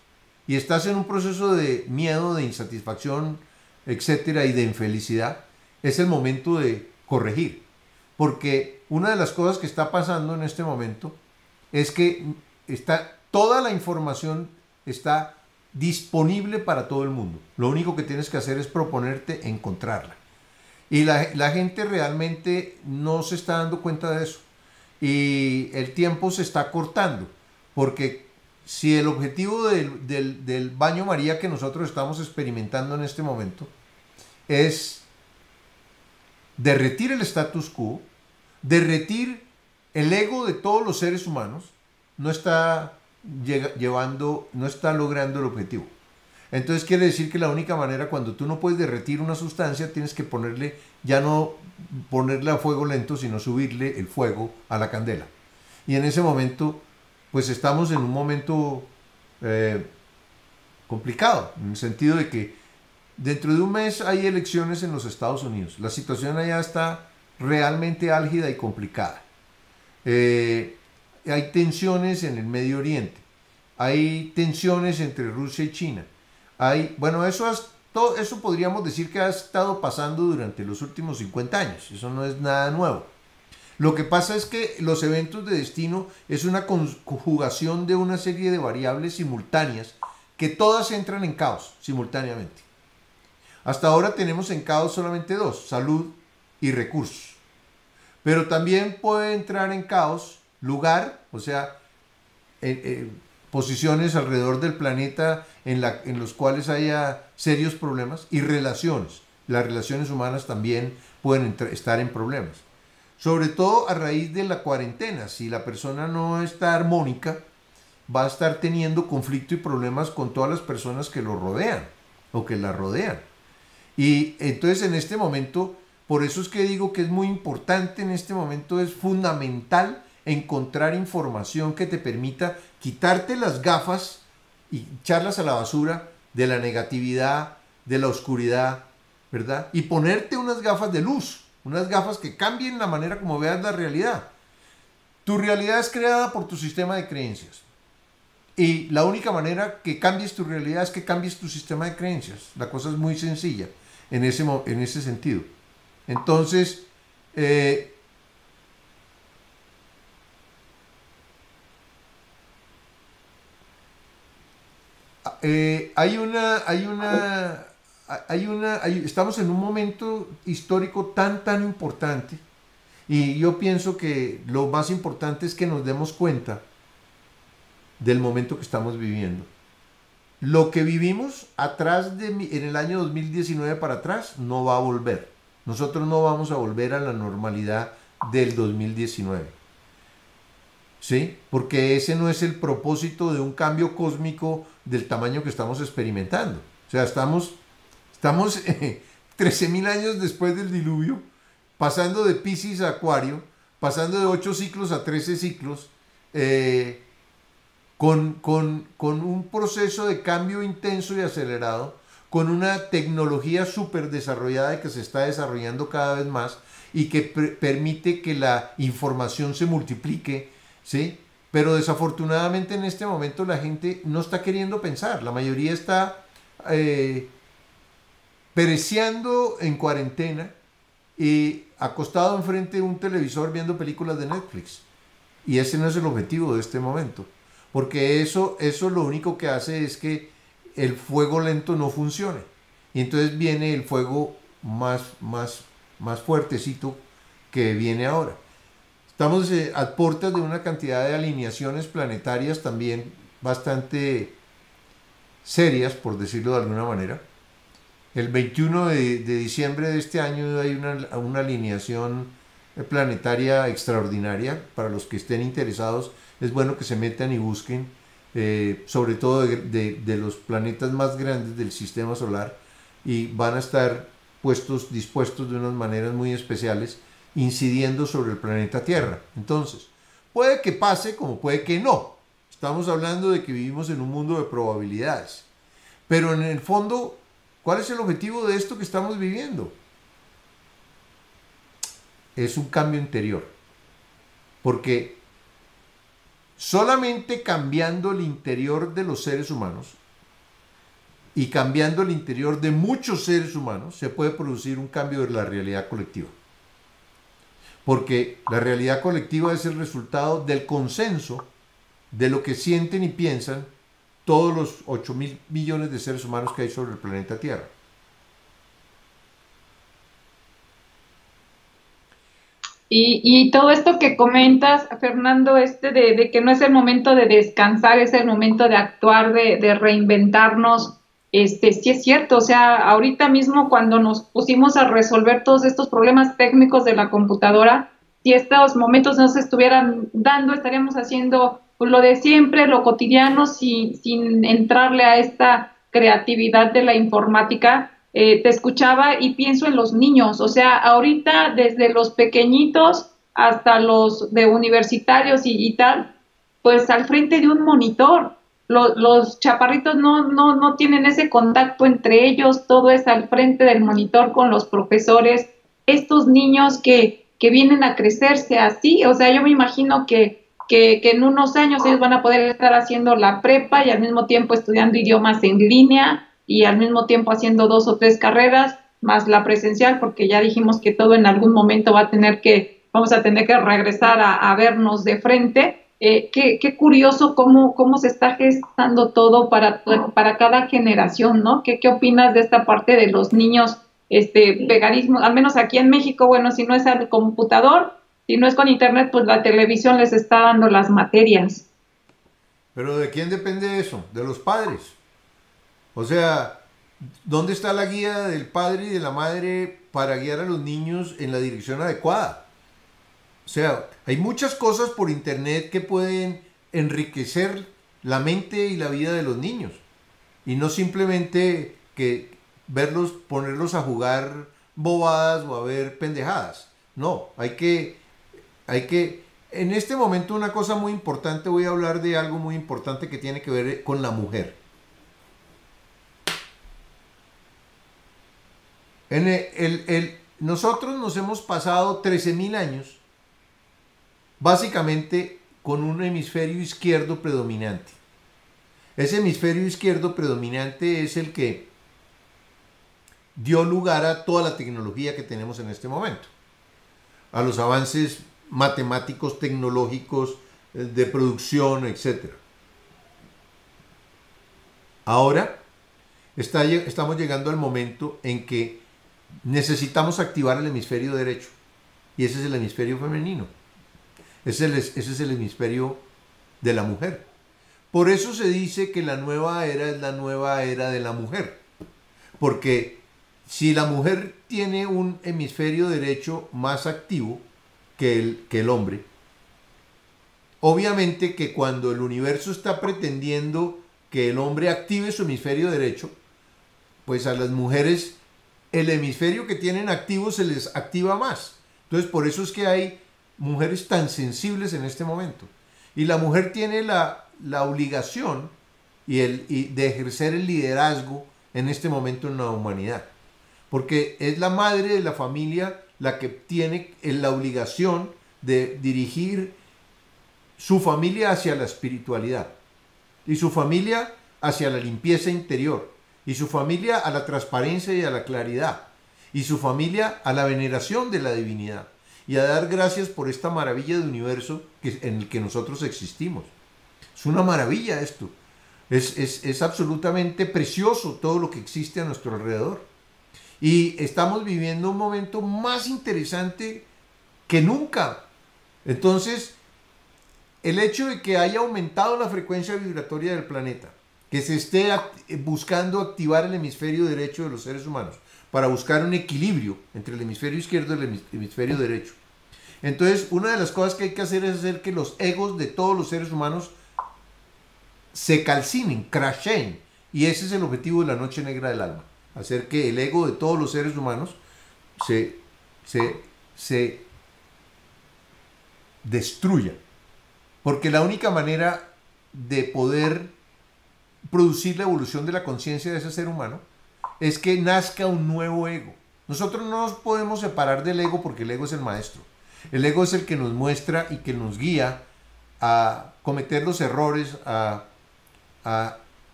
Speaker 1: y estás en un proceso de miedo, de insatisfacción, etcétera, y de infelicidad, es el momento de corregir. Porque una de las cosas que está pasando en este momento es que está, toda la información está disponible para todo el mundo. Lo único que tienes que hacer es proponerte encontrarla. Y la, la, gente realmente no se está dando cuenta de eso. Y el tiempo se está cortando. Porque si el objetivo del, del, baño María que nosotros estamos experimentando en este momento es derretir el status quo, derretir el ego de todos los seres humanos, no está llevando, no está logrando el objetivo. Entonces quiere decir que la única manera cuando tú no puedes derretir una sustancia, tienes que ponerle, ya no ponerle a fuego lento, sino subirle el fuego a la candela. Y en ese momento, pues estamos en un momento eh, complicado, en el sentido de que Dentro de un mes hay elecciones en los Estados Unidos. La situación allá está realmente álgida y complicada. Eh, hay tensiones en el Medio Oriente. Hay tensiones entre Rusia y China. Hay, bueno, eso, todo, eso podríamos decir que ha estado pasando durante los últimos 50 años. Eso no es nada nuevo. Lo que pasa es que los eventos de destino es una conjugación de una serie de variables simultáneas que todas entran en caos simultáneamente. Hasta ahora tenemos en caos solamente dos, salud y recursos. Pero también puede entrar en caos lugar, o sea, posiciones alrededor del planeta en, la, en los cuales haya serios problemas y relaciones. Las relaciones humanas también pueden estar en problemas. Sobre todo a raíz de la cuarentena. Si la persona no está armónica, va a estar teniendo conflicto y problemas con todas las personas que lo rodean o que la rodean. Y entonces en este momento, por eso es que digo que es muy importante en este momento, es fundamental encontrar información que te permita quitarte las gafas y echarlas a la basura de la negatividad, de la oscuridad, ¿verdad? Y ponerte unas gafas de luz, unas gafas que cambien la manera como veas la realidad. Tu realidad es creada por tu sistema de creencias. Y la única manera que cambies tu realidad es que cambies tu sistema de creencias. La cosa es muy sencilla en ese, en ese sentido. Entonces, eh, eh, hay una, hay una, hay una, estamos en un momento histórico tan, tan importante y yo pienso que lo más importante es que nos demos cuenta del momento que estamos viviendo. Lo que vivimos atrás de en el año 2019 para atrás no va a volver. Nosotros no vamos a volver a la normalidad del 2019. ¿Sí? Porque ese no es el propósito de un cambio cósmico del tamaño que estamos experimentando. O sea, estamos, estamos 13.000 años después del diluvio, pasando de Pisces a Acuario, pasando de 8 ciclos a 13 ciclos. Eh, con, un proceso de cambio intenso y acelerado, con una tecnología súper desarrollada y que se está desarrollando cada vez más y que permite que la información se multiplique, ¿sí? Pero desafortunadamente en este momento la gente no está queriendo pensar, la mayoría está eh, pereciendo en cuarentena y acostado enfrente de un televisor viendo películas de Netflix. Y ese no es el objetivo de este momento. Porque eso, eso lo único que hace es que el fuego lento no funcione. Y entonces viene el fuego más, más, más fuertecito que viene ahora. Estamos eh, a puertas de una cantidad de alineaciones planetarias también bastante serias, por decirlo de alguna manera. El 21 de, diciembre de este año hay una, alineación planetaria extraordinaria. Para los que estén interesados, es bueno que se metan y busquen, eh, sobre todo de, de, los planetas más grandes del sistema solar, y van a estar puestos, dispuestos de unas maneras muy especiales, incidiendo sobre el planeta Tierra. Entonces, puede que pase como puede que no. Estamos hablando de que vivimos en un mundo de probabilidades. Pero en el fondo ¿Cuál es el objetivo de esto que estamos viviendo? Es un cambio interior. Porque solamente cambiando el interior de los seres humanos y cambiando el interior de muchos seres humanos se puede producir un cambio de la realidad colectiva. Porque la realidad colectiva es el resultado del consenso de lo que sienten y piensan todos los 8 mil millones de seres humanos que hay sobre el planeta Tierra.
Speaker 2: Y, todo esto que comentas, Fernando, este de, que no es el momento de descansar, es el momento de actuar, de, reinventarnos, este, sí es cierto, o sea, ahorita mismo cuando nos pusimos a resolver todos estos problemas técnicos de la computadora, si estos momentos no se estuvieran dando, estaríamos haciendo pues, lo de siempre, lo cotidiano, sin, sin entrarle a esta creatividad de la informática. Eh, te escuchaba y pienso en los niños, o sea, ahorita desde los pequeñitos hasta los de universitarios y, tal, pues al frente de un monitor. Los, chaparritos no, no, no tienen ese contacto entre ellos, todo es al frente del monitor con los profesores. Estos niños que, que vienen a crecerse así, o sea, yo me imagino que que, en unos años ellos van a poder estar haciendo la prepa y al mismo tiempo estudiando idiomas en línea y al mismo tiempo haciendo dos o tres carreras más la presencial, porque ya dijimos que todo en algún momento va a tener que, vamos a tener que regresar a, vernos de frente. Eh, qué, qué, curioso cómo, cómo se está gestando todo para, para cada generación, ¿no? ¿Qué, ¿Qué opinas de esta parte de los niños este, pegadismo? Al menos aquí en México, bueno, si no es al computador, si no es con internet, pues la televisión les está dando las materias.
Speaker 1: Pero ¿de quién depende eso? De los padres. O sea, ¿dónde está la guía del padre y de la madre para guiar a los niños en la dirección adecuada? O sea, hay muchas cosas por internet que pueden enriquecer la mente y la vida de los niños. Y no simplemente que verlos, ponerlos a jugar bobadas o a ver pendejadas. No, hay que hay que, en este momento una cosa muy importante, voy a hablar de algo muy importante que tiene que ver con la mujer. En el, nosotros nos hemos pasado 13.000 años básicamente con un hemisferio izquierdo predominante. Ese hemisferio izquierdo predominante es el que dio lugar a toda la tecnología que tenemos en este momento, a los avances matemáticos, tecnológicos, eh, de producción, etc. Ahora estamos llegando al momento en que necesitamos activar el hemisferio derecho y ese es el hemisferio femenino. Es ese es el hemisferio de la mujer. Por eso se dice que la nueva era es la nueva era de la mujer. Porque si la mujer tiene un hemisferio derecho más activo, que el, que el hombre. Obviamente que cuando el universo está pretendiendo que el hombre active su hemisferio derecho, pues a las mujeres el hemisferio que tienen activo se les activa más. Entonces por eso es que hay mujeres tan sensibles en este momento. Y la mujer tiene la, obligación y el, y de ejercer el liderazgo en este momento en la humanidad. Porque es la madre de la familia la que tiene la obligación de dirigir su familia hacia la espiritualidad y su familia hacia la limpieza interior y su familia a la transparencia y a la claridad y su familia a la veneración de la divinidad y a dar gracias por esta maravilla de universo en el que nosotros existimos. Es una maravilla esto. Es, es absolutamente precioso todo lo que existe a nuestro alrededor. Y estamos viviendo un momento más interesante que nunca. Entonces, el hecho de que haya aumentado la frecuencia vibratoria del planeta, que se esté buscando activar el hemisferio derecho de los seres humanos para buscar un equilibrio entre el hemisferio izquierdo y el hemisferio derecho. Entonces, una de las cosas que hay que hacer es hacer que los egos de todos los seres humanos se calcinen, crashen. Y ese es el objetivo de la noche negra del alma. Hacer que el ego de todos los seres humanos se, se, se destruya. Porque la única manera de poder producir la evolución de la conciencia de ese ser humano es que nazca un nuevo ego. Nosotros no nos podemos separar del ego porque el ego es el maestro. El ego es el que nos muestra y que nos guía a cometer los errores, a,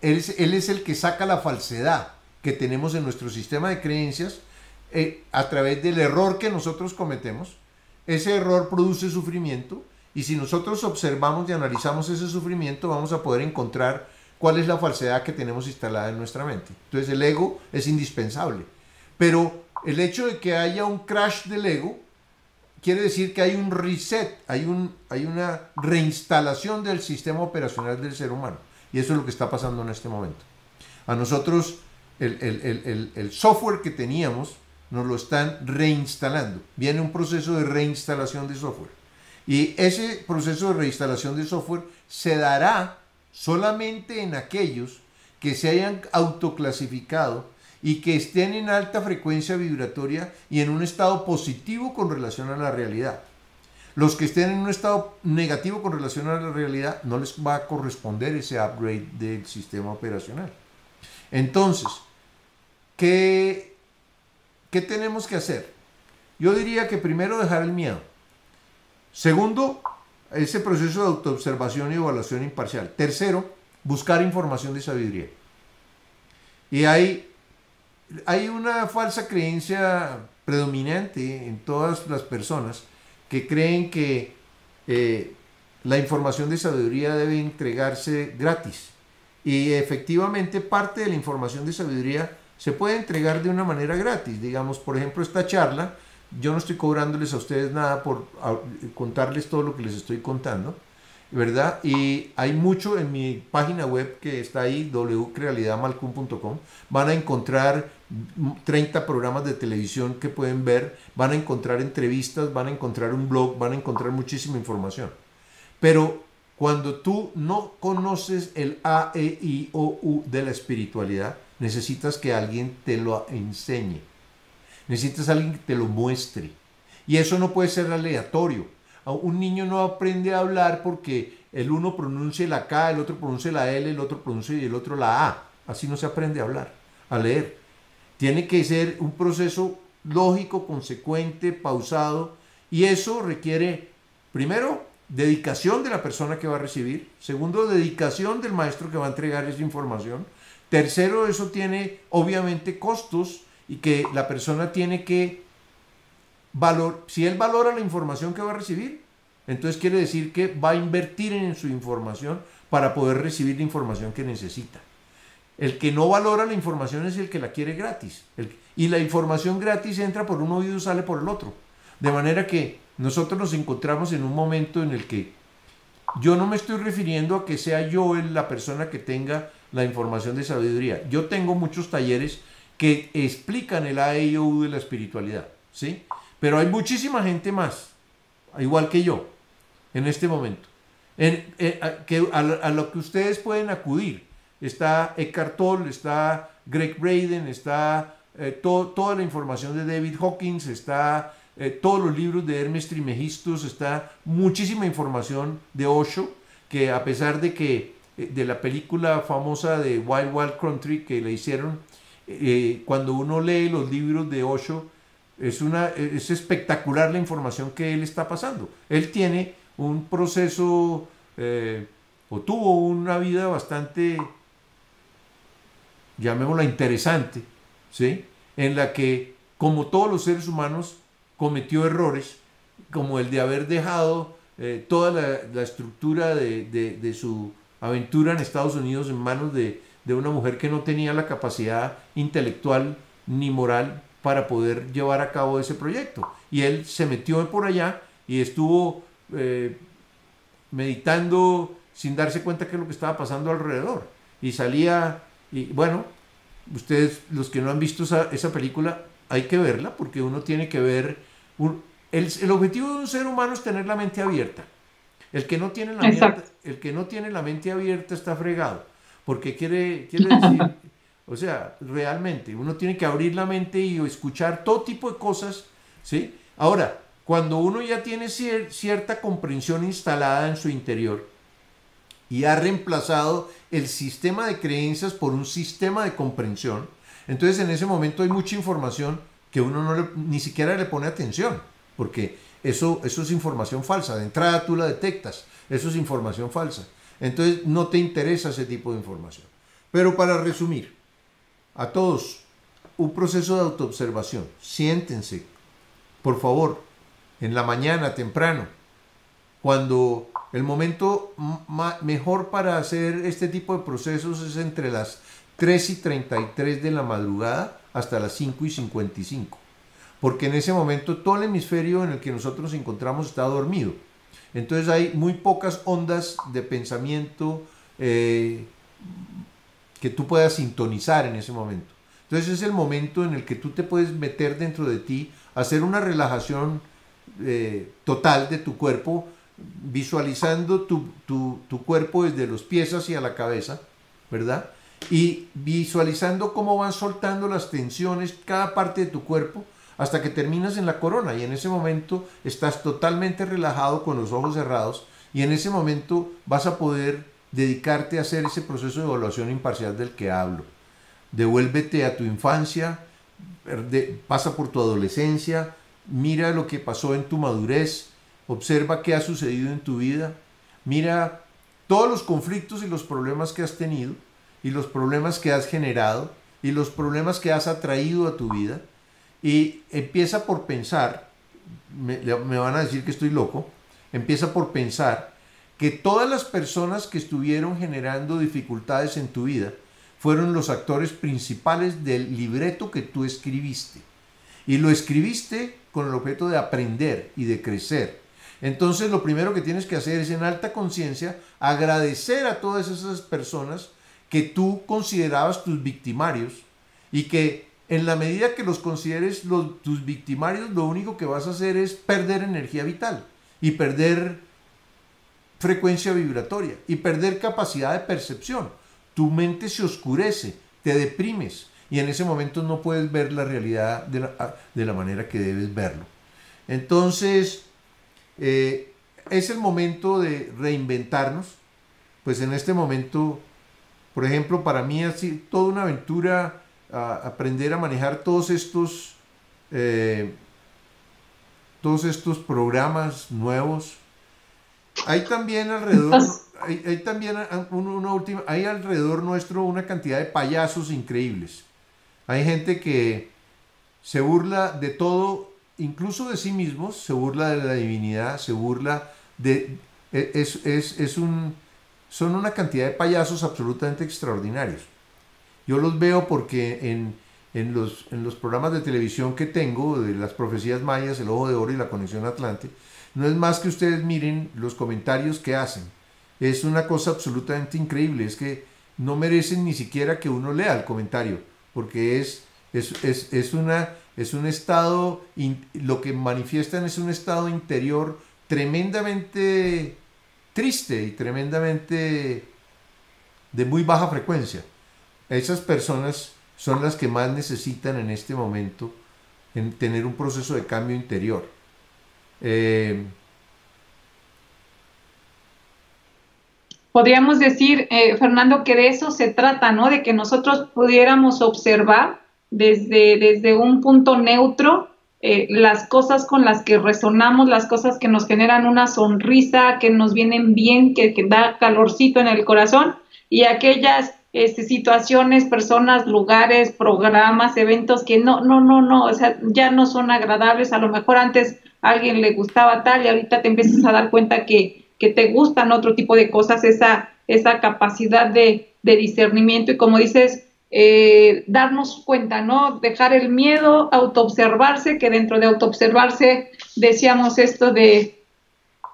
Speaker 1: él, es, el que saca la falsedad que tenemos en nuestro sistema de creencias eh, a través del error que nosotros cometemos. Ese error produce sufrimiento y si nosotros observamos y analizamos ese sufrimiento vamos a poder encontrar cuál es la falsedad que tenemos instalada en nuestra mente. Entonces el ego es indispensable. Pero el hecho de que haya un crash del ego quiere decir que hay un reset, hay, un, hay una reinstalación del sistema operacional del ser humano. Y eso es lo que está pasando en este momento. A nosotros el, software que teníamos nos lo están reinstalando. Viene un proceso de reinstalación de software. Y ese proceso de reinstalación de software se dará solamente en aquellos que se hayan autoclasificado y que estén en alta frecuencia vibratoria y en un estado positivo con relación a la realidad. Los que estén en un estado negativo con relación a la realidad no les va a corresponder ese upgrade del sistema operacional. Entonces, ¿qué, qué tenemos que hacer? Yo diría que primero dejar el miedo. Segundo, ese proceso de autoobservación y evaluación imparcial. Tercero, buscar información de sabiduría. Y hay hay una falsa creencia predominante en todas las personas que creen que eh, la información de sabiduría debe entregarse gratis. Y efectivamente parte de la información de sabiduría se puede entregar de una manera gratis. Digamos, por ejemplo, esta charla, yo no estoy cobrándoles a ustedes nada por contarles todo lo que les estoy contando ¿verdad? Y hay mucho en mi página web que está ahí, wrealidadmalcum.com. Van a encontrar 30 programas de televisión que pueden ver, van a encontrar entrevistas, van a encontrar un blog, van a encontrar muchísima información. Pero cuando tú no conoces el A, E, I, O, U de la espiritualidad, necesitas que alguien te lo enseñe. Necesitas alguien que te lo muestre. Y eso no puede ser aleatorio un niño no aprende a hablar porque el uno pronuncia la K, el otro pronuncia la L, el otro pronuncia y el otro la A. Así no se aprende a hablar, a leer. Tiene que ser un proceso lógico, consecuente, pausado, y eso requiere, primero, dedicación de la persona que va a recibir, segundo, dedicación del maestro que va a entregar esa información, tercero, eso tiene obviamente costos y que la persona tiene que valor, si él valora la información que va a recibir, entonces quiere decir que va a invertir en su información para poder recibir la información que necesita. El que no valora la información es el que la quiere gratis. y la información gratis entra por un oído y sale por el otro. De manera que nosotros nos encontramos en un momento en el que yo no me estoy refiriendo a que sea yo la persona que tenga la información de sabiduría. Yo tengo muchos talleres que explican el AEIOU de la espiritualidad. ¿sí? Pero hay muchísima gente más, igual que yo, en este momento, en, eh, a, que, a, lo que ustedes pueden acudir. Está Eckhart Tolle, está Greg Braden, está eh, toda la información de David Hawkins, está eh, todos los libros de Hermes Trimegistus, está muchísima información de Osho, que a pesar de que de la película famosa de Wild Wild Country que le hicieron, eh, cuando uno lee los libros de Osho, es, una, es espectacular la información que él está pasando. Él tiene un proceso, eh, o tuvo una vida bastante, llamémosla interesante, ¿sí? en la que, como todos los seres humanos, cometió errores, como el de haber dejado eh, toda la, estructura de, su aventura en Estados Unidos en manos de, una mujer que no tenía la capacidad intelectual ni moral para poder llevar a cabo ese proyecto. Y él se metió por allá y estuvo eh, meditando sin darse cuenta qué es lo que estaba pasando alrededor. Y salía, y bueno, ustedes, los que no han visto esa, esa película, hay que verla porque uno tiene que ver un, el, objetivo de un ser humano es tener la mente abierta. El que no tiene la, mente, el que no tiene la mente abierta está fregado. Porque quiere, quiere decir, o sea, realmente, uno tiene que abrir la mente y escuchar todo tipo de cosas. ¿sí? Ahora, cuando uno ya tiene cierta comprensión instalada en su interior y ha reemplazado el sistema de creencias por un sistema de comprensión, entonces en ese momento hay mucha información que uno no ni siquiera le pone atención porque eso, eso es información falsa. De entrada tú la detectas, eso es información falsa. Entonces no te interesa ese tipo de información. Pero para resumir, a todos, un proceso de autoobservación. Siéntense, por favor, en la mañana, temprano, cuando el momento mejor para hacer este tipo de procesos es entre las 3 y 33 de la madrugada hasta las 5 y 55 porque en ese momento todo el hemisferio en el que nosotros nos encontramos está dormido. Entonces hay muy pocas ondas de pensamiento eh, que tú puedas sintonizar en ese momento. Entonces es el momento en el que tú te puedes meter dentro de ti, hacer una relajación eh, total de tu cuerpo, visualizando tu, tu cuerpo desde los pies hacia la cabeza, ¿verdad? Y visualizando cómo van soltando las tensiones cada parte de tu cuerpo hasta que terminas en la corona y en ese momento estás totalmente relajado con los ojos cerrados y en ese momento vas a poder dedicarte a hacer ese proceso de evaluación imparcial del que hablo. Devuélvete a tu infancia, pasa por tu adolescencia, mira lo que pasó en tu madurez, observa qué ha sucedido en tu vida, mira todos los conflictos y los problemas que has tenido y los problemas que has generado y los problemas que has atraído a tu vida y empieza por pensar, me, van a decir que estoy loco, empieza por pensar que todas las personas que estuvieron generando dificultades en tu vida fueron los actores principales del libreto que tú escribiste. Y lo escribiste con el objeto de aprender y de crecer. Entonces lo primero que tienes que hacer es en alta conciencia agradecer a todas esas personas que tú considerabas tus victimarios y que en la medida que los consideres tus victimarios, lo único que vas a hacer es perder energía vital y perder frecuencia vibratoria y perder capacidad de percepción. Tu mente se oscurece, te deprimes y en ese momento no puedes ver la realidad de la, manera que debes verlo. Entonces, eh, es el momento de reinventarnos. Pues en este momento, por ejemplo, para mí ha sido toda una aventura aprender a manejar todos estos, eh, todos estos programas nuevos. Hay también alrededor, hay, también una última, hay alrededor nuestro una cantidad de payasos increíbles. Hay gente que se burla de todo, incluso de sí mismos, se burla de la divinidad, se burla de... E, es, es, es un, son una cantidad de payasos absolutamente extraordinarios. Yo los veo porque en, en, los, en los programas de televisión que tengo, de las profecías mayas, el ojo de oro y la conexión atlante, no es más que ustedes miren los comentarios que hacen. Es una cosa absolutamente increíble, es que no merecen ni siquiera que uno lea el comentario, porque es, es, es, es una, es un estado, lo que manifiestan es un estado interior tremendamente triste y tremendamente de muy baja frecuencia. Esas personas son las que más necesitan en este momento en tener un proceso de cambio interior. Eh,
Speaker 2: podríamos decir, eh, Fernando, que de eso se trata, ¿no? De que nosotros pudiéramos observar desde, desde un punto neutro eh, las cosas con las que resonamos, las cosas que nos generan una sonrisa, que nos vienen bien, que, da calorcito en el corazón, y aquellas este, situaciones, personas, lugares, programas, eventos que no, no, no, no, o sea, ya no son agradables. A lo mejor antes a alguien le gustaba tal y ahorita te empiezas a dar cuenta que, que te gustan otro tipo de cosas, esa, esa capacidad de, de discernimiento y como dices, eh, darnos cuenta, ¿no? Dejar el miedo, autoobservarse, que dentro de autoobservarse decíamos esto de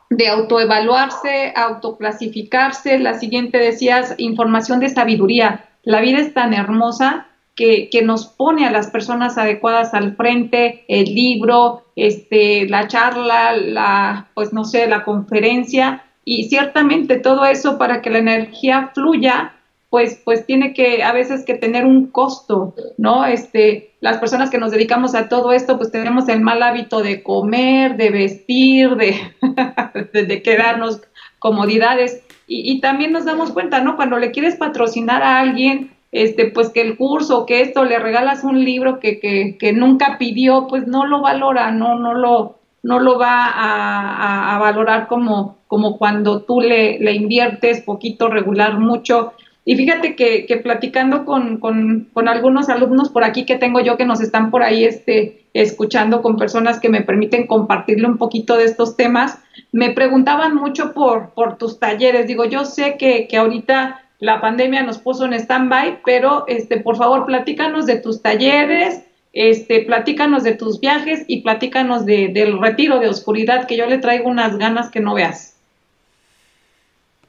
Speaker 2: de autoevaluarse, autoclasificarse. La siguiente decías, información de sabiduría. La vida es tan hermosa que, que, nos pone a las personas adecuadas al frente, el libro, este, la charla, la, pues no sé, la conferencia, y ciertamente todo eso para que la energía fluya pues, pues tiene que a veces que tener un costo, ¿no? Este, las personas que nos dedicamos a todo esto, pues tenemos el mal hábito de comer, de vestir, de, de, quedarnos comodidades. Y, y, también nos damos cuenta, ¿no? Cuando le quieres patrocinar a alguien, este, pues que el curso, que esto, le regalas un libro que, que, que nunca pidió, pues no lo valora, no, no lo, no lo va a, a, valorar como, como cuando tú le, le inviertes poquito, regular, mucho. Y fíjate que, platicando con, con, con, algunos alumnos por aquí que tengo yo que nos están por ahí este, escuchando con personas que me permiten compartirle un poquito de estos temas, me preguntaban mucho por, por tus talleres. Digo, yo sé que, que ahorita la pandemia nos puso en stand-by, pero este, por favor, platícanos de tus talleres, este, platícanos de tus viajes y platícanos de, del retiro de oscuridad, que yo le traigo unas ganas que no veas.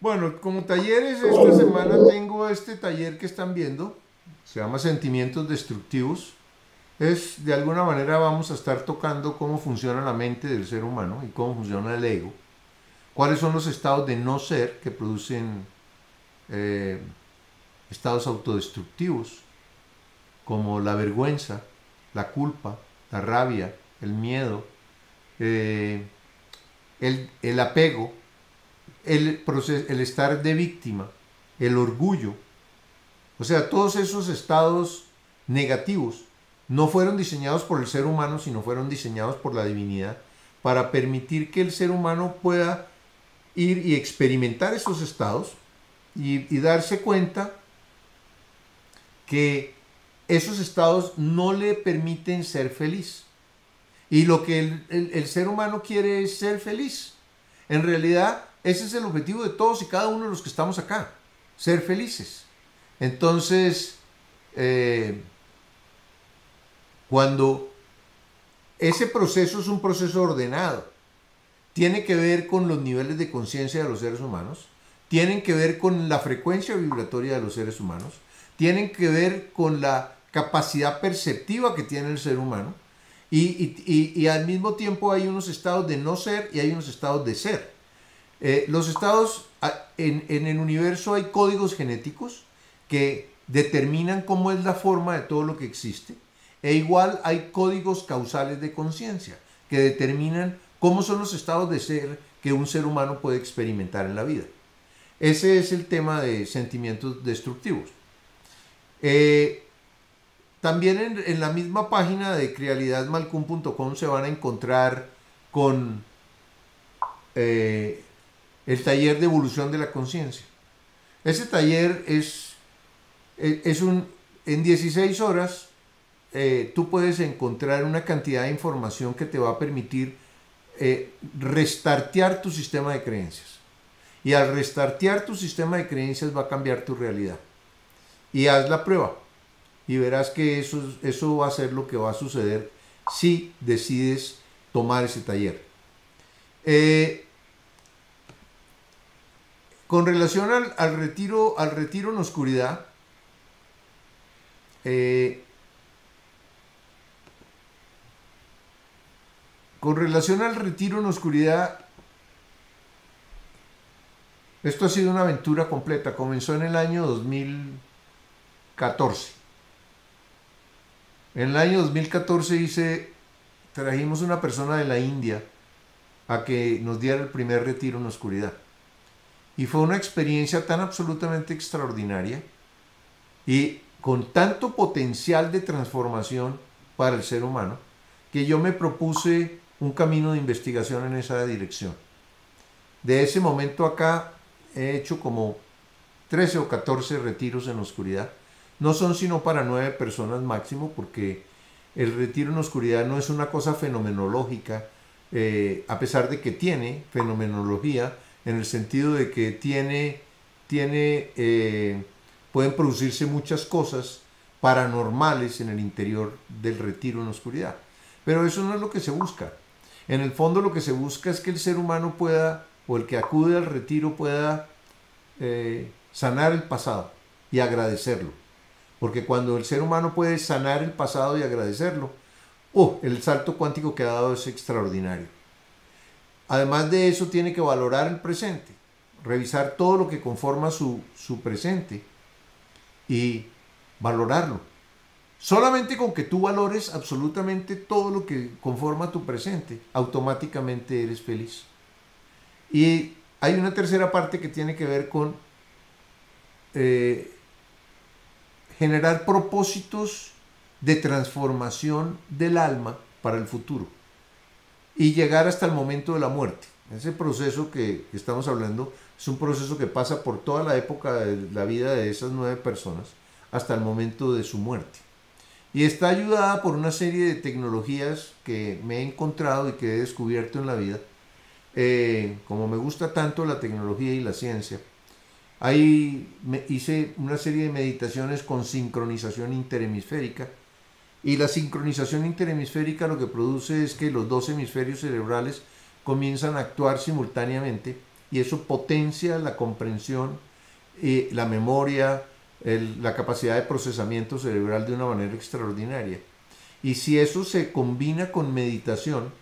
Speaker 1: Bueno, como talleres, esta semana tengo este taller que están viendo, se llama Sentimientos Destructivos. Es, de alguna manera vamos a estar tocando cómo funciona la mente del ser humano y cómo funciona el ego. Cuáles son los estados de no ser que producen eh, estados autodestructivos, como la vergüenza, la culpa, la rabia, el miedo, eh, el, el apego, el, estar de víctima, el orgullo. O sea, todos esos estados negativos no fueron diseñados por el ser humano, sino fueron diseñados por la divinidad para permitir que el ser humano pueda ir y experimentar esos estados y, darse cuenta que esos estados no le permiten ser feliz. Y lo que el, el, el ser humano quiere es ser feliz. En realidad, ese es el objetivo de todos y cada uno de los que estamos acá, ser felices. Entonces, eh, cuando ese proceso es un proceso ordenado, tiene que ver con los niveles de conciencia de los seres humanos, tienen que ver con la frecuencia vibratoria de los seres humanos, tienen que ver con la capacidad perceptiva que tiene el ser humano, y, al mismo tiempo hay unos estados de no ser y hay unos estados de ser. Eh, los estados, en, el universo hay códigos genéticos que determinan cómo es la forma de todo lo que existe, e igual hay códigos causales de conciencia que determinan cómo son los estados de ser que un ser humano puede experimentar en la vida. Ese es el tema de sentimientos destructivos. Eh, también en, en, la misma página de crialidadmalcum.com se van a encontrar con eh, el taller de evolución de la conciencia. Ese taller es, e, es un, en 16 horas eh, tú puedes encontrar una cantidad de información que te va a permitir eh, restartear tu sistema de creencias. Y al restartear tu sistema de creencias va a cambiar tu realidad. Y haz la prueba. Y verás que eso, eso va a ser lo que va a suceder si decides tomar ese taller. Eh, con relación al, retiro, al retiro en oscuridad, eh, con relación al retiro en oscuridad, esto ha sido una aventura completa. Comenzó en el año 2014. En el año 2014 hice, trajimos una persona de la India a que nos diera el primer retiro en oscuridad. Y fue una experiencia tan absolutamente extraordinaria y con tanto potencial de transformación para el ser humano que yo me propuse un camino de investigación en esa dirección. De ese momento acá he hecho como 13 o 14 retiros en oscuridad. No son sino para nueve personas máximo porque el retiro en oscuridad no es una cosa fenomenológica, eh, a pesar de que tiene fenomenología, en el sentido de que tiene, tiene eh, pueden producirse muchas cosas paranormales en el interior del retiro en oscuridad. Pero eso no es lo que se busca. En el fondo lo que se busca es que el ser humano pueda, o el que acude al retiro pueda eh, sanar el pasado y agradecerlo. Porque cuando el ser humano puede sanar el pasado y agradecerlo, oh, el salto cuántico que ha dado es extraordinario. Además de eso, tiene que valorar el presente, revisar todo lo que conforma su, su presente y valorarlo. Solamente con que tú valores absolutamente todo lo que conforma tu presente, automáticamente eres feliz. Y hay una tercera parte que tiene que ver con eh, generar propósitos de transformación del alma para el futuro y llegar hasta el momento de la muerte. Ese proceso que estamos hablando es un proceso que pasa por toda la época de la vida de esas nueve personas hasta el momento de su muerte. Y está ayudada por una serie de tecnologías que me he encontrado y que he descubierto en la vida. Eh, como me gusta tanto la tecnología y la ciencia, Ahí hice una serie de meditaciones con sincronización interhemisférica. Y la sincronización interhemisférica lo que produce es que los dos hemisferios cerebrales comienzan a actuar simultáneamente y eso potencia la comprensión, y la memoria, la capacidad de procesamiento cerebral de una manera extraordinaria. Y si eso se combina con meditación,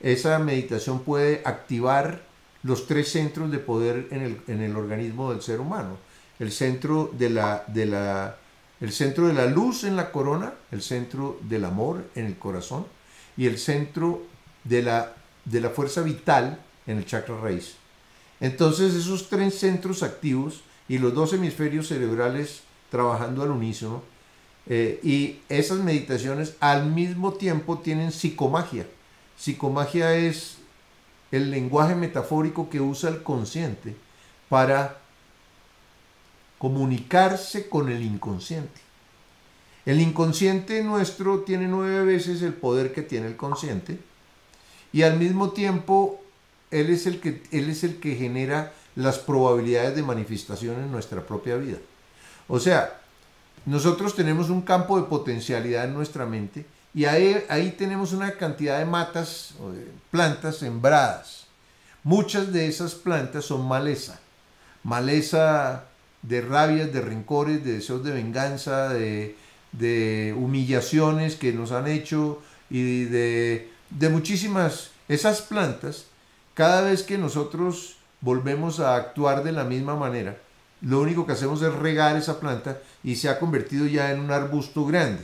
Speaker 1: esa meditación puede activar los tres centros de poder en el, organismo del ser humano. El centro de la, de la, el centro de la luz en la corona, el centro del amor en el corazón y el centro de la, de la fuerza vital en el chakra raíz. Entonces esos tres centros activos y los dos hemisferios cerebrales trabajando al unísono eh, y esas meditaciones al mismo tiempo tienen psicomagia. Psicomagia es el lenguaje metafórico que usa el consciente para comunicarse con el inconsciente. El inconsciente nuestro tiene nueve veces el poder que tiene el consciente y al mismo tiempo él es el que, él es el que genera las probabilidades de manifestación en nuestra propia vida. O sea, nosotros tenemos un campo de potencialidad en nuestra mente y ahí, ahí tenemos una cantidad de matas plantas sembradas. Muchas de esas plantas son maleza. Maleza de rabias, de rencores, de deseos de venganza, de, de humillaciones que nos han hecho y de, de muchísimas... Esas plantas, cada vez que nosotros volvemos a actuar de la misma manera, lo único que hacemos es regar esa planta y se ha convertido ya en un arbusto grande.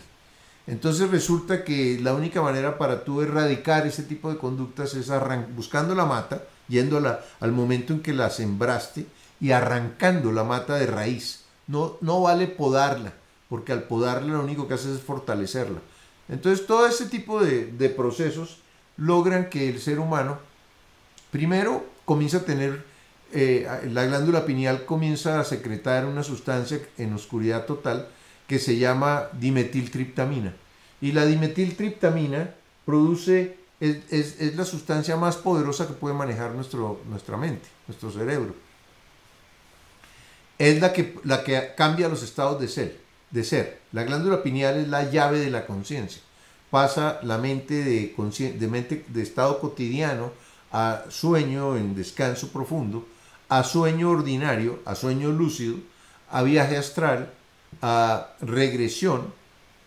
Speaker 1: Entonces resulta que la única manera para tú erradicar ese tipo de conductas es buscando la mata, yéndola al momento en que la sembraste y arrancando la mata de raíz. No, no vale podarla, porque al podarla lo único que haces es fortalecerla. Entonces todo ese tipo de, de procesos logran que el ser humano primero comienza a tener, eh, la glándula pineal comienza a secretar una sustancia en oscuridad total, que se llama dimetiltriptamina. Y la dimetiltriptamina produce, es, la sustancia más poderosa que puede manejar nuestro, nuestra mente, nuestro cerebro. Es la que, la que cambia los estados de ser, de ser. La glándula pineal es la llave de la conciencia. Pasa la mente de, de, mente de estado cotidiano a sueño en descanso profundo, a sueño ordinario, a sueño lúcido, a viaje astral, a regresión,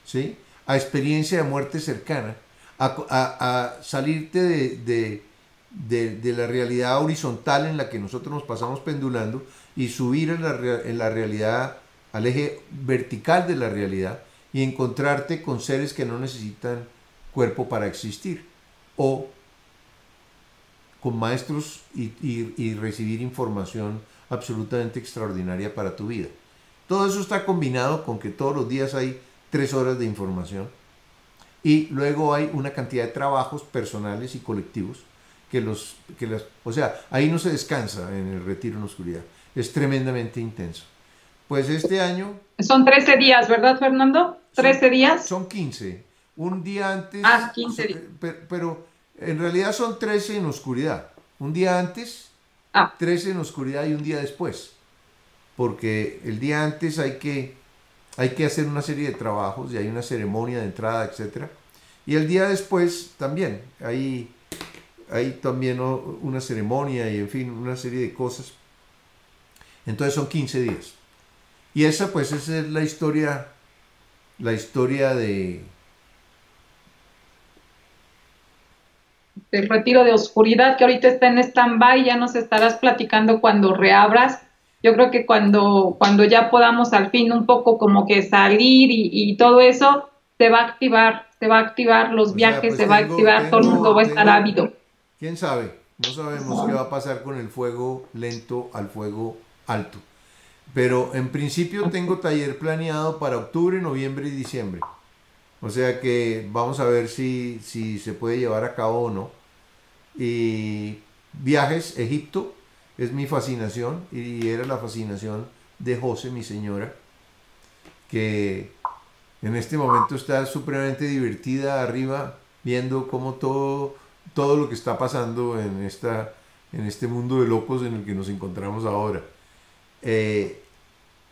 Speaker 1: ¿sí? a experiencia de muerte cercana, a, salirte de, de, la realidad horizontal en la que nosotros nos pasamos pendulando y subir en la, en la realidad, al eje vertical de la realidad y encontrarte con seres que no necesitan cuerpo para existir o con maestros y, y recibir información absolutamente extraordinaria para tu vida. Todo eso está combinado con que todos los días hay tres horas de información y luego hay una cantidad de trabajos personales y colectivos que los, que las, o sea, ahí no se descansa en el retiro en oscuridad, es tremendamente intenso. Pues este año...
Speaker 2: Son 13 días, ¿verdad, Fernando? 13 días.
Speaker 1: Son 15. Un día antes...
Speaker 2: Ah, 15 días.
Speaker 1: Pero, en realidad son 13 en oscuridad. Un día antes, ah. 13 en oscuridad y un día después. Porque el día antes hay que, hay que hacer una serie de trabajos y hay una ceremonia de entrada, etc. Y el día después también. Hay, hay también una ceremonia y en fin, una serie de cosas. Entonces son 15 días. Y esa pues esa es la historia, la historia de...
Speaker 2: El retiro de oscuridad que ahorita está en stand-by, ya nos estarás platicando cuando reabras. Yo creo que cuando, cuando ya podamos al fin un poco como que salir y, todo eso, se va a activar, se va a activar los viajes, pues se va a activar, todo el mundo va a estar ávido.
Speaker 1: ¿Quién sabe? No sabemos qué va a pasar con el fuego lento al fuego alto. Pero en principio tengo taller planeado para octubre, noviembre y diciembre. O sea que vamos a ver si, si se puede llevar a cabo o no. Y viajes, Egipto, es mi fascinación y era la fascinación de José, mi señora, que en este momento está supremamente divertida arriba viendo cómo todo, todo lo que está pasando en, esta, en este mundo de locos en el que nos encontramos ahora. Eh,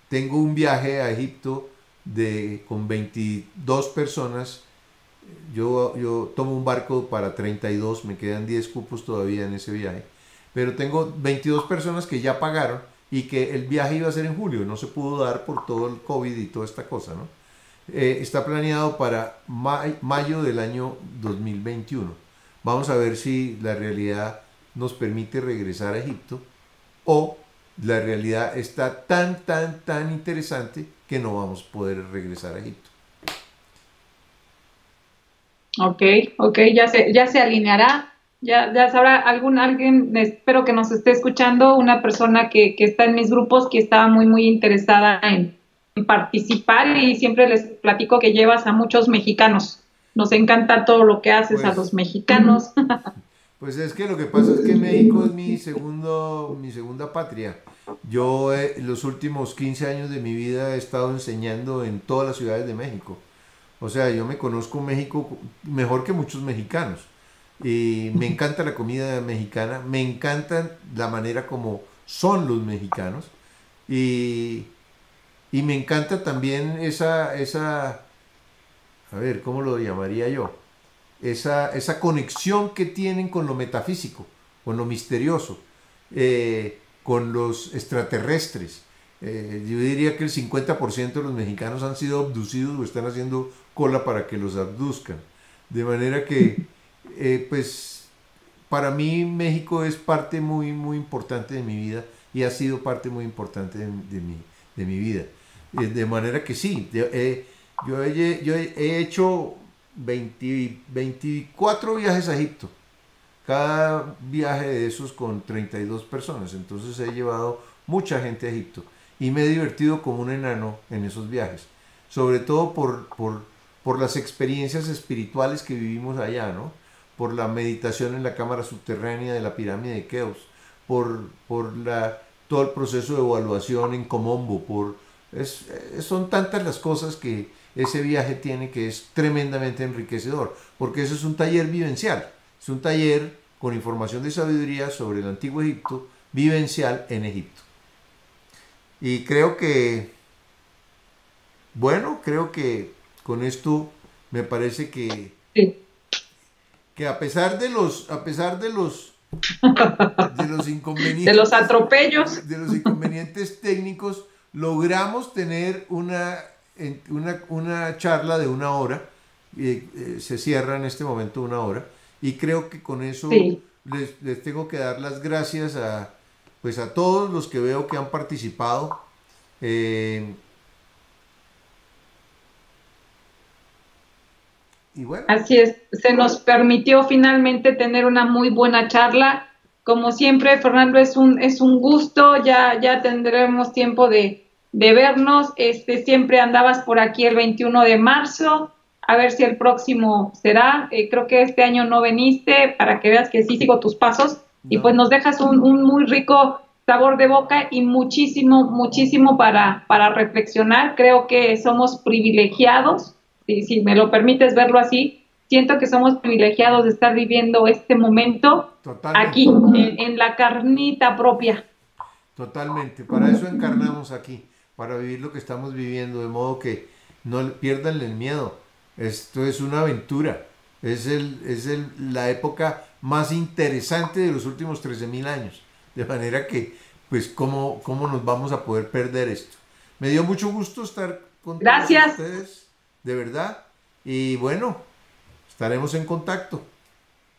Speaker 1: tengo un viaje a Egipto de, con 22 personas. Yo, yo tomo un barco para 32, me quedan 10 cupos todavía en ese viaje. Pero tengo 22 personas que ya pagaron y que el viaje iba a ser en julio, no se pudo dar por todo el COVID y toda esta cosa, ¿no? Eh, está planeado para mayo del año 2021. Vamos a ver si la realidad nos permite regresar a Egipto o la realidad está tan, tan, tan interesante que no vamos a poder regresar a Egipto.
Speaker 2: Ok, ok, ya se, ya se alineará, ya, ya sabrá algún alguien, espero que nos esté escuchando, una persona que, que está en mis grupos que estaba muy, muy interesada en, participar y siempre les platico que llevas a muchos mexicanos. Nos encanta todo lo que haces a pues, los mexicanos.
Speaker 1: Pues es que lo que pasa es que México es mi segundo, mi segunda patria. Yo eh, los últimos 15 años de mi vida he estado enseñando en todas las ciudades de México. O sea, yo me conozco México mejor que muchos mexicanos. Y me encanta la comida mexicana, me encanta la manera como son los mexicanos. Y, y me encanta también esa, esa, a ver, ¿cómo lo llamaría yo? Esa, esa conexión que tienen con lo metafísico, con lo misterioso, eh, con los extraterrestres. Eh, yo diría que el 50% de los mexicanos han sido abducidos o están haciendo cola para que los abduzcan. De manera que, eh, pues, para mí México es parte muy, muy importante de mi vida y ha sido parte muy importante de, mi, de mi, vida. De manera que sí, yo, yo he hecho 24 viajes a Egipto. Cada viaje de esos con 32 personas. Entonces he llevado mucha gente a Egipto. Y me he divertido como un enano en esos viajes. Sobre todo por, por, por las experiencias espirituales que vivimos allá, ¿no? Por la meditación en la cámara subterránea de la pirámide de Keops. Por, por la, todo el proceso de evaluación en Comombo. Por, es, son tantas las cosas que, ese viaje tiene que es tremendamente enriquecedor, porque eso es un taller vivencial, es un taller con información de sabiduría sobre el antiguo Egipto, vivencial en Egipto. Y creo que, bueno, creo que con esto me parece que, que a pesar de los, a pesar de los, de los inconvenientes,
Speaker 2: de los atropellos,
Speaker 1: de los inconvenientes técnicos, logramos tener una una, una charla de una hora, eh, se cierra en este momento una hora, y creo que con eso les, les, tengo que dar las gracias a, pues a todos los que veo que han participado. Eh,
Speaker 2: y bueno. Así es, se nos permitió finalmente tener una muy buena charla Como siempre, Fernando, es un, es un gusto, ya, ya tendremos tiempo de, de vernos. Este, siempre andabas por aquí el 21 de marzo, a ver si el próximo será. Eh, creo que este año no veniste, para que veas que sí sigo tus pasos. Y pues nos dejas un, un, muy rico sabor de boca y muchísimo, muchísimo para, para reflexionar. Creo que somos privilegiados, si, si me lo permites verlo así, siento que somos privilegiados de estar viviendo este momento aquí, en, en, la carnita propia.
Speaker 1: Totalmente, para eso encarnamos aquí, para vivir lo que estamos viviendo, de modo que no pierdan el miedo. Esto es una aventura, es, el, es el, la época más interesante de los últimos 13.000 años. De manera que, pues, ¿cómo, ¿cómo nos vamos a poder perder esto? Me dio mucho gusto estar con
Speaker 2: Gracias.
Speaker 1: ustedes, de verdad. Y bueno, estaremos en contacto.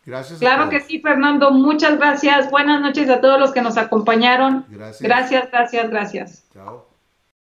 Speaker 1: Gracias.
Speaker 2: Claro que sí, Fernando. Muchas gracias. Buenas noches a todos los que nos acompañaron.
Speaker 1: Gracias.
Speaker 2: Gracias, gracias, gracias.
Speaker 1: Chao.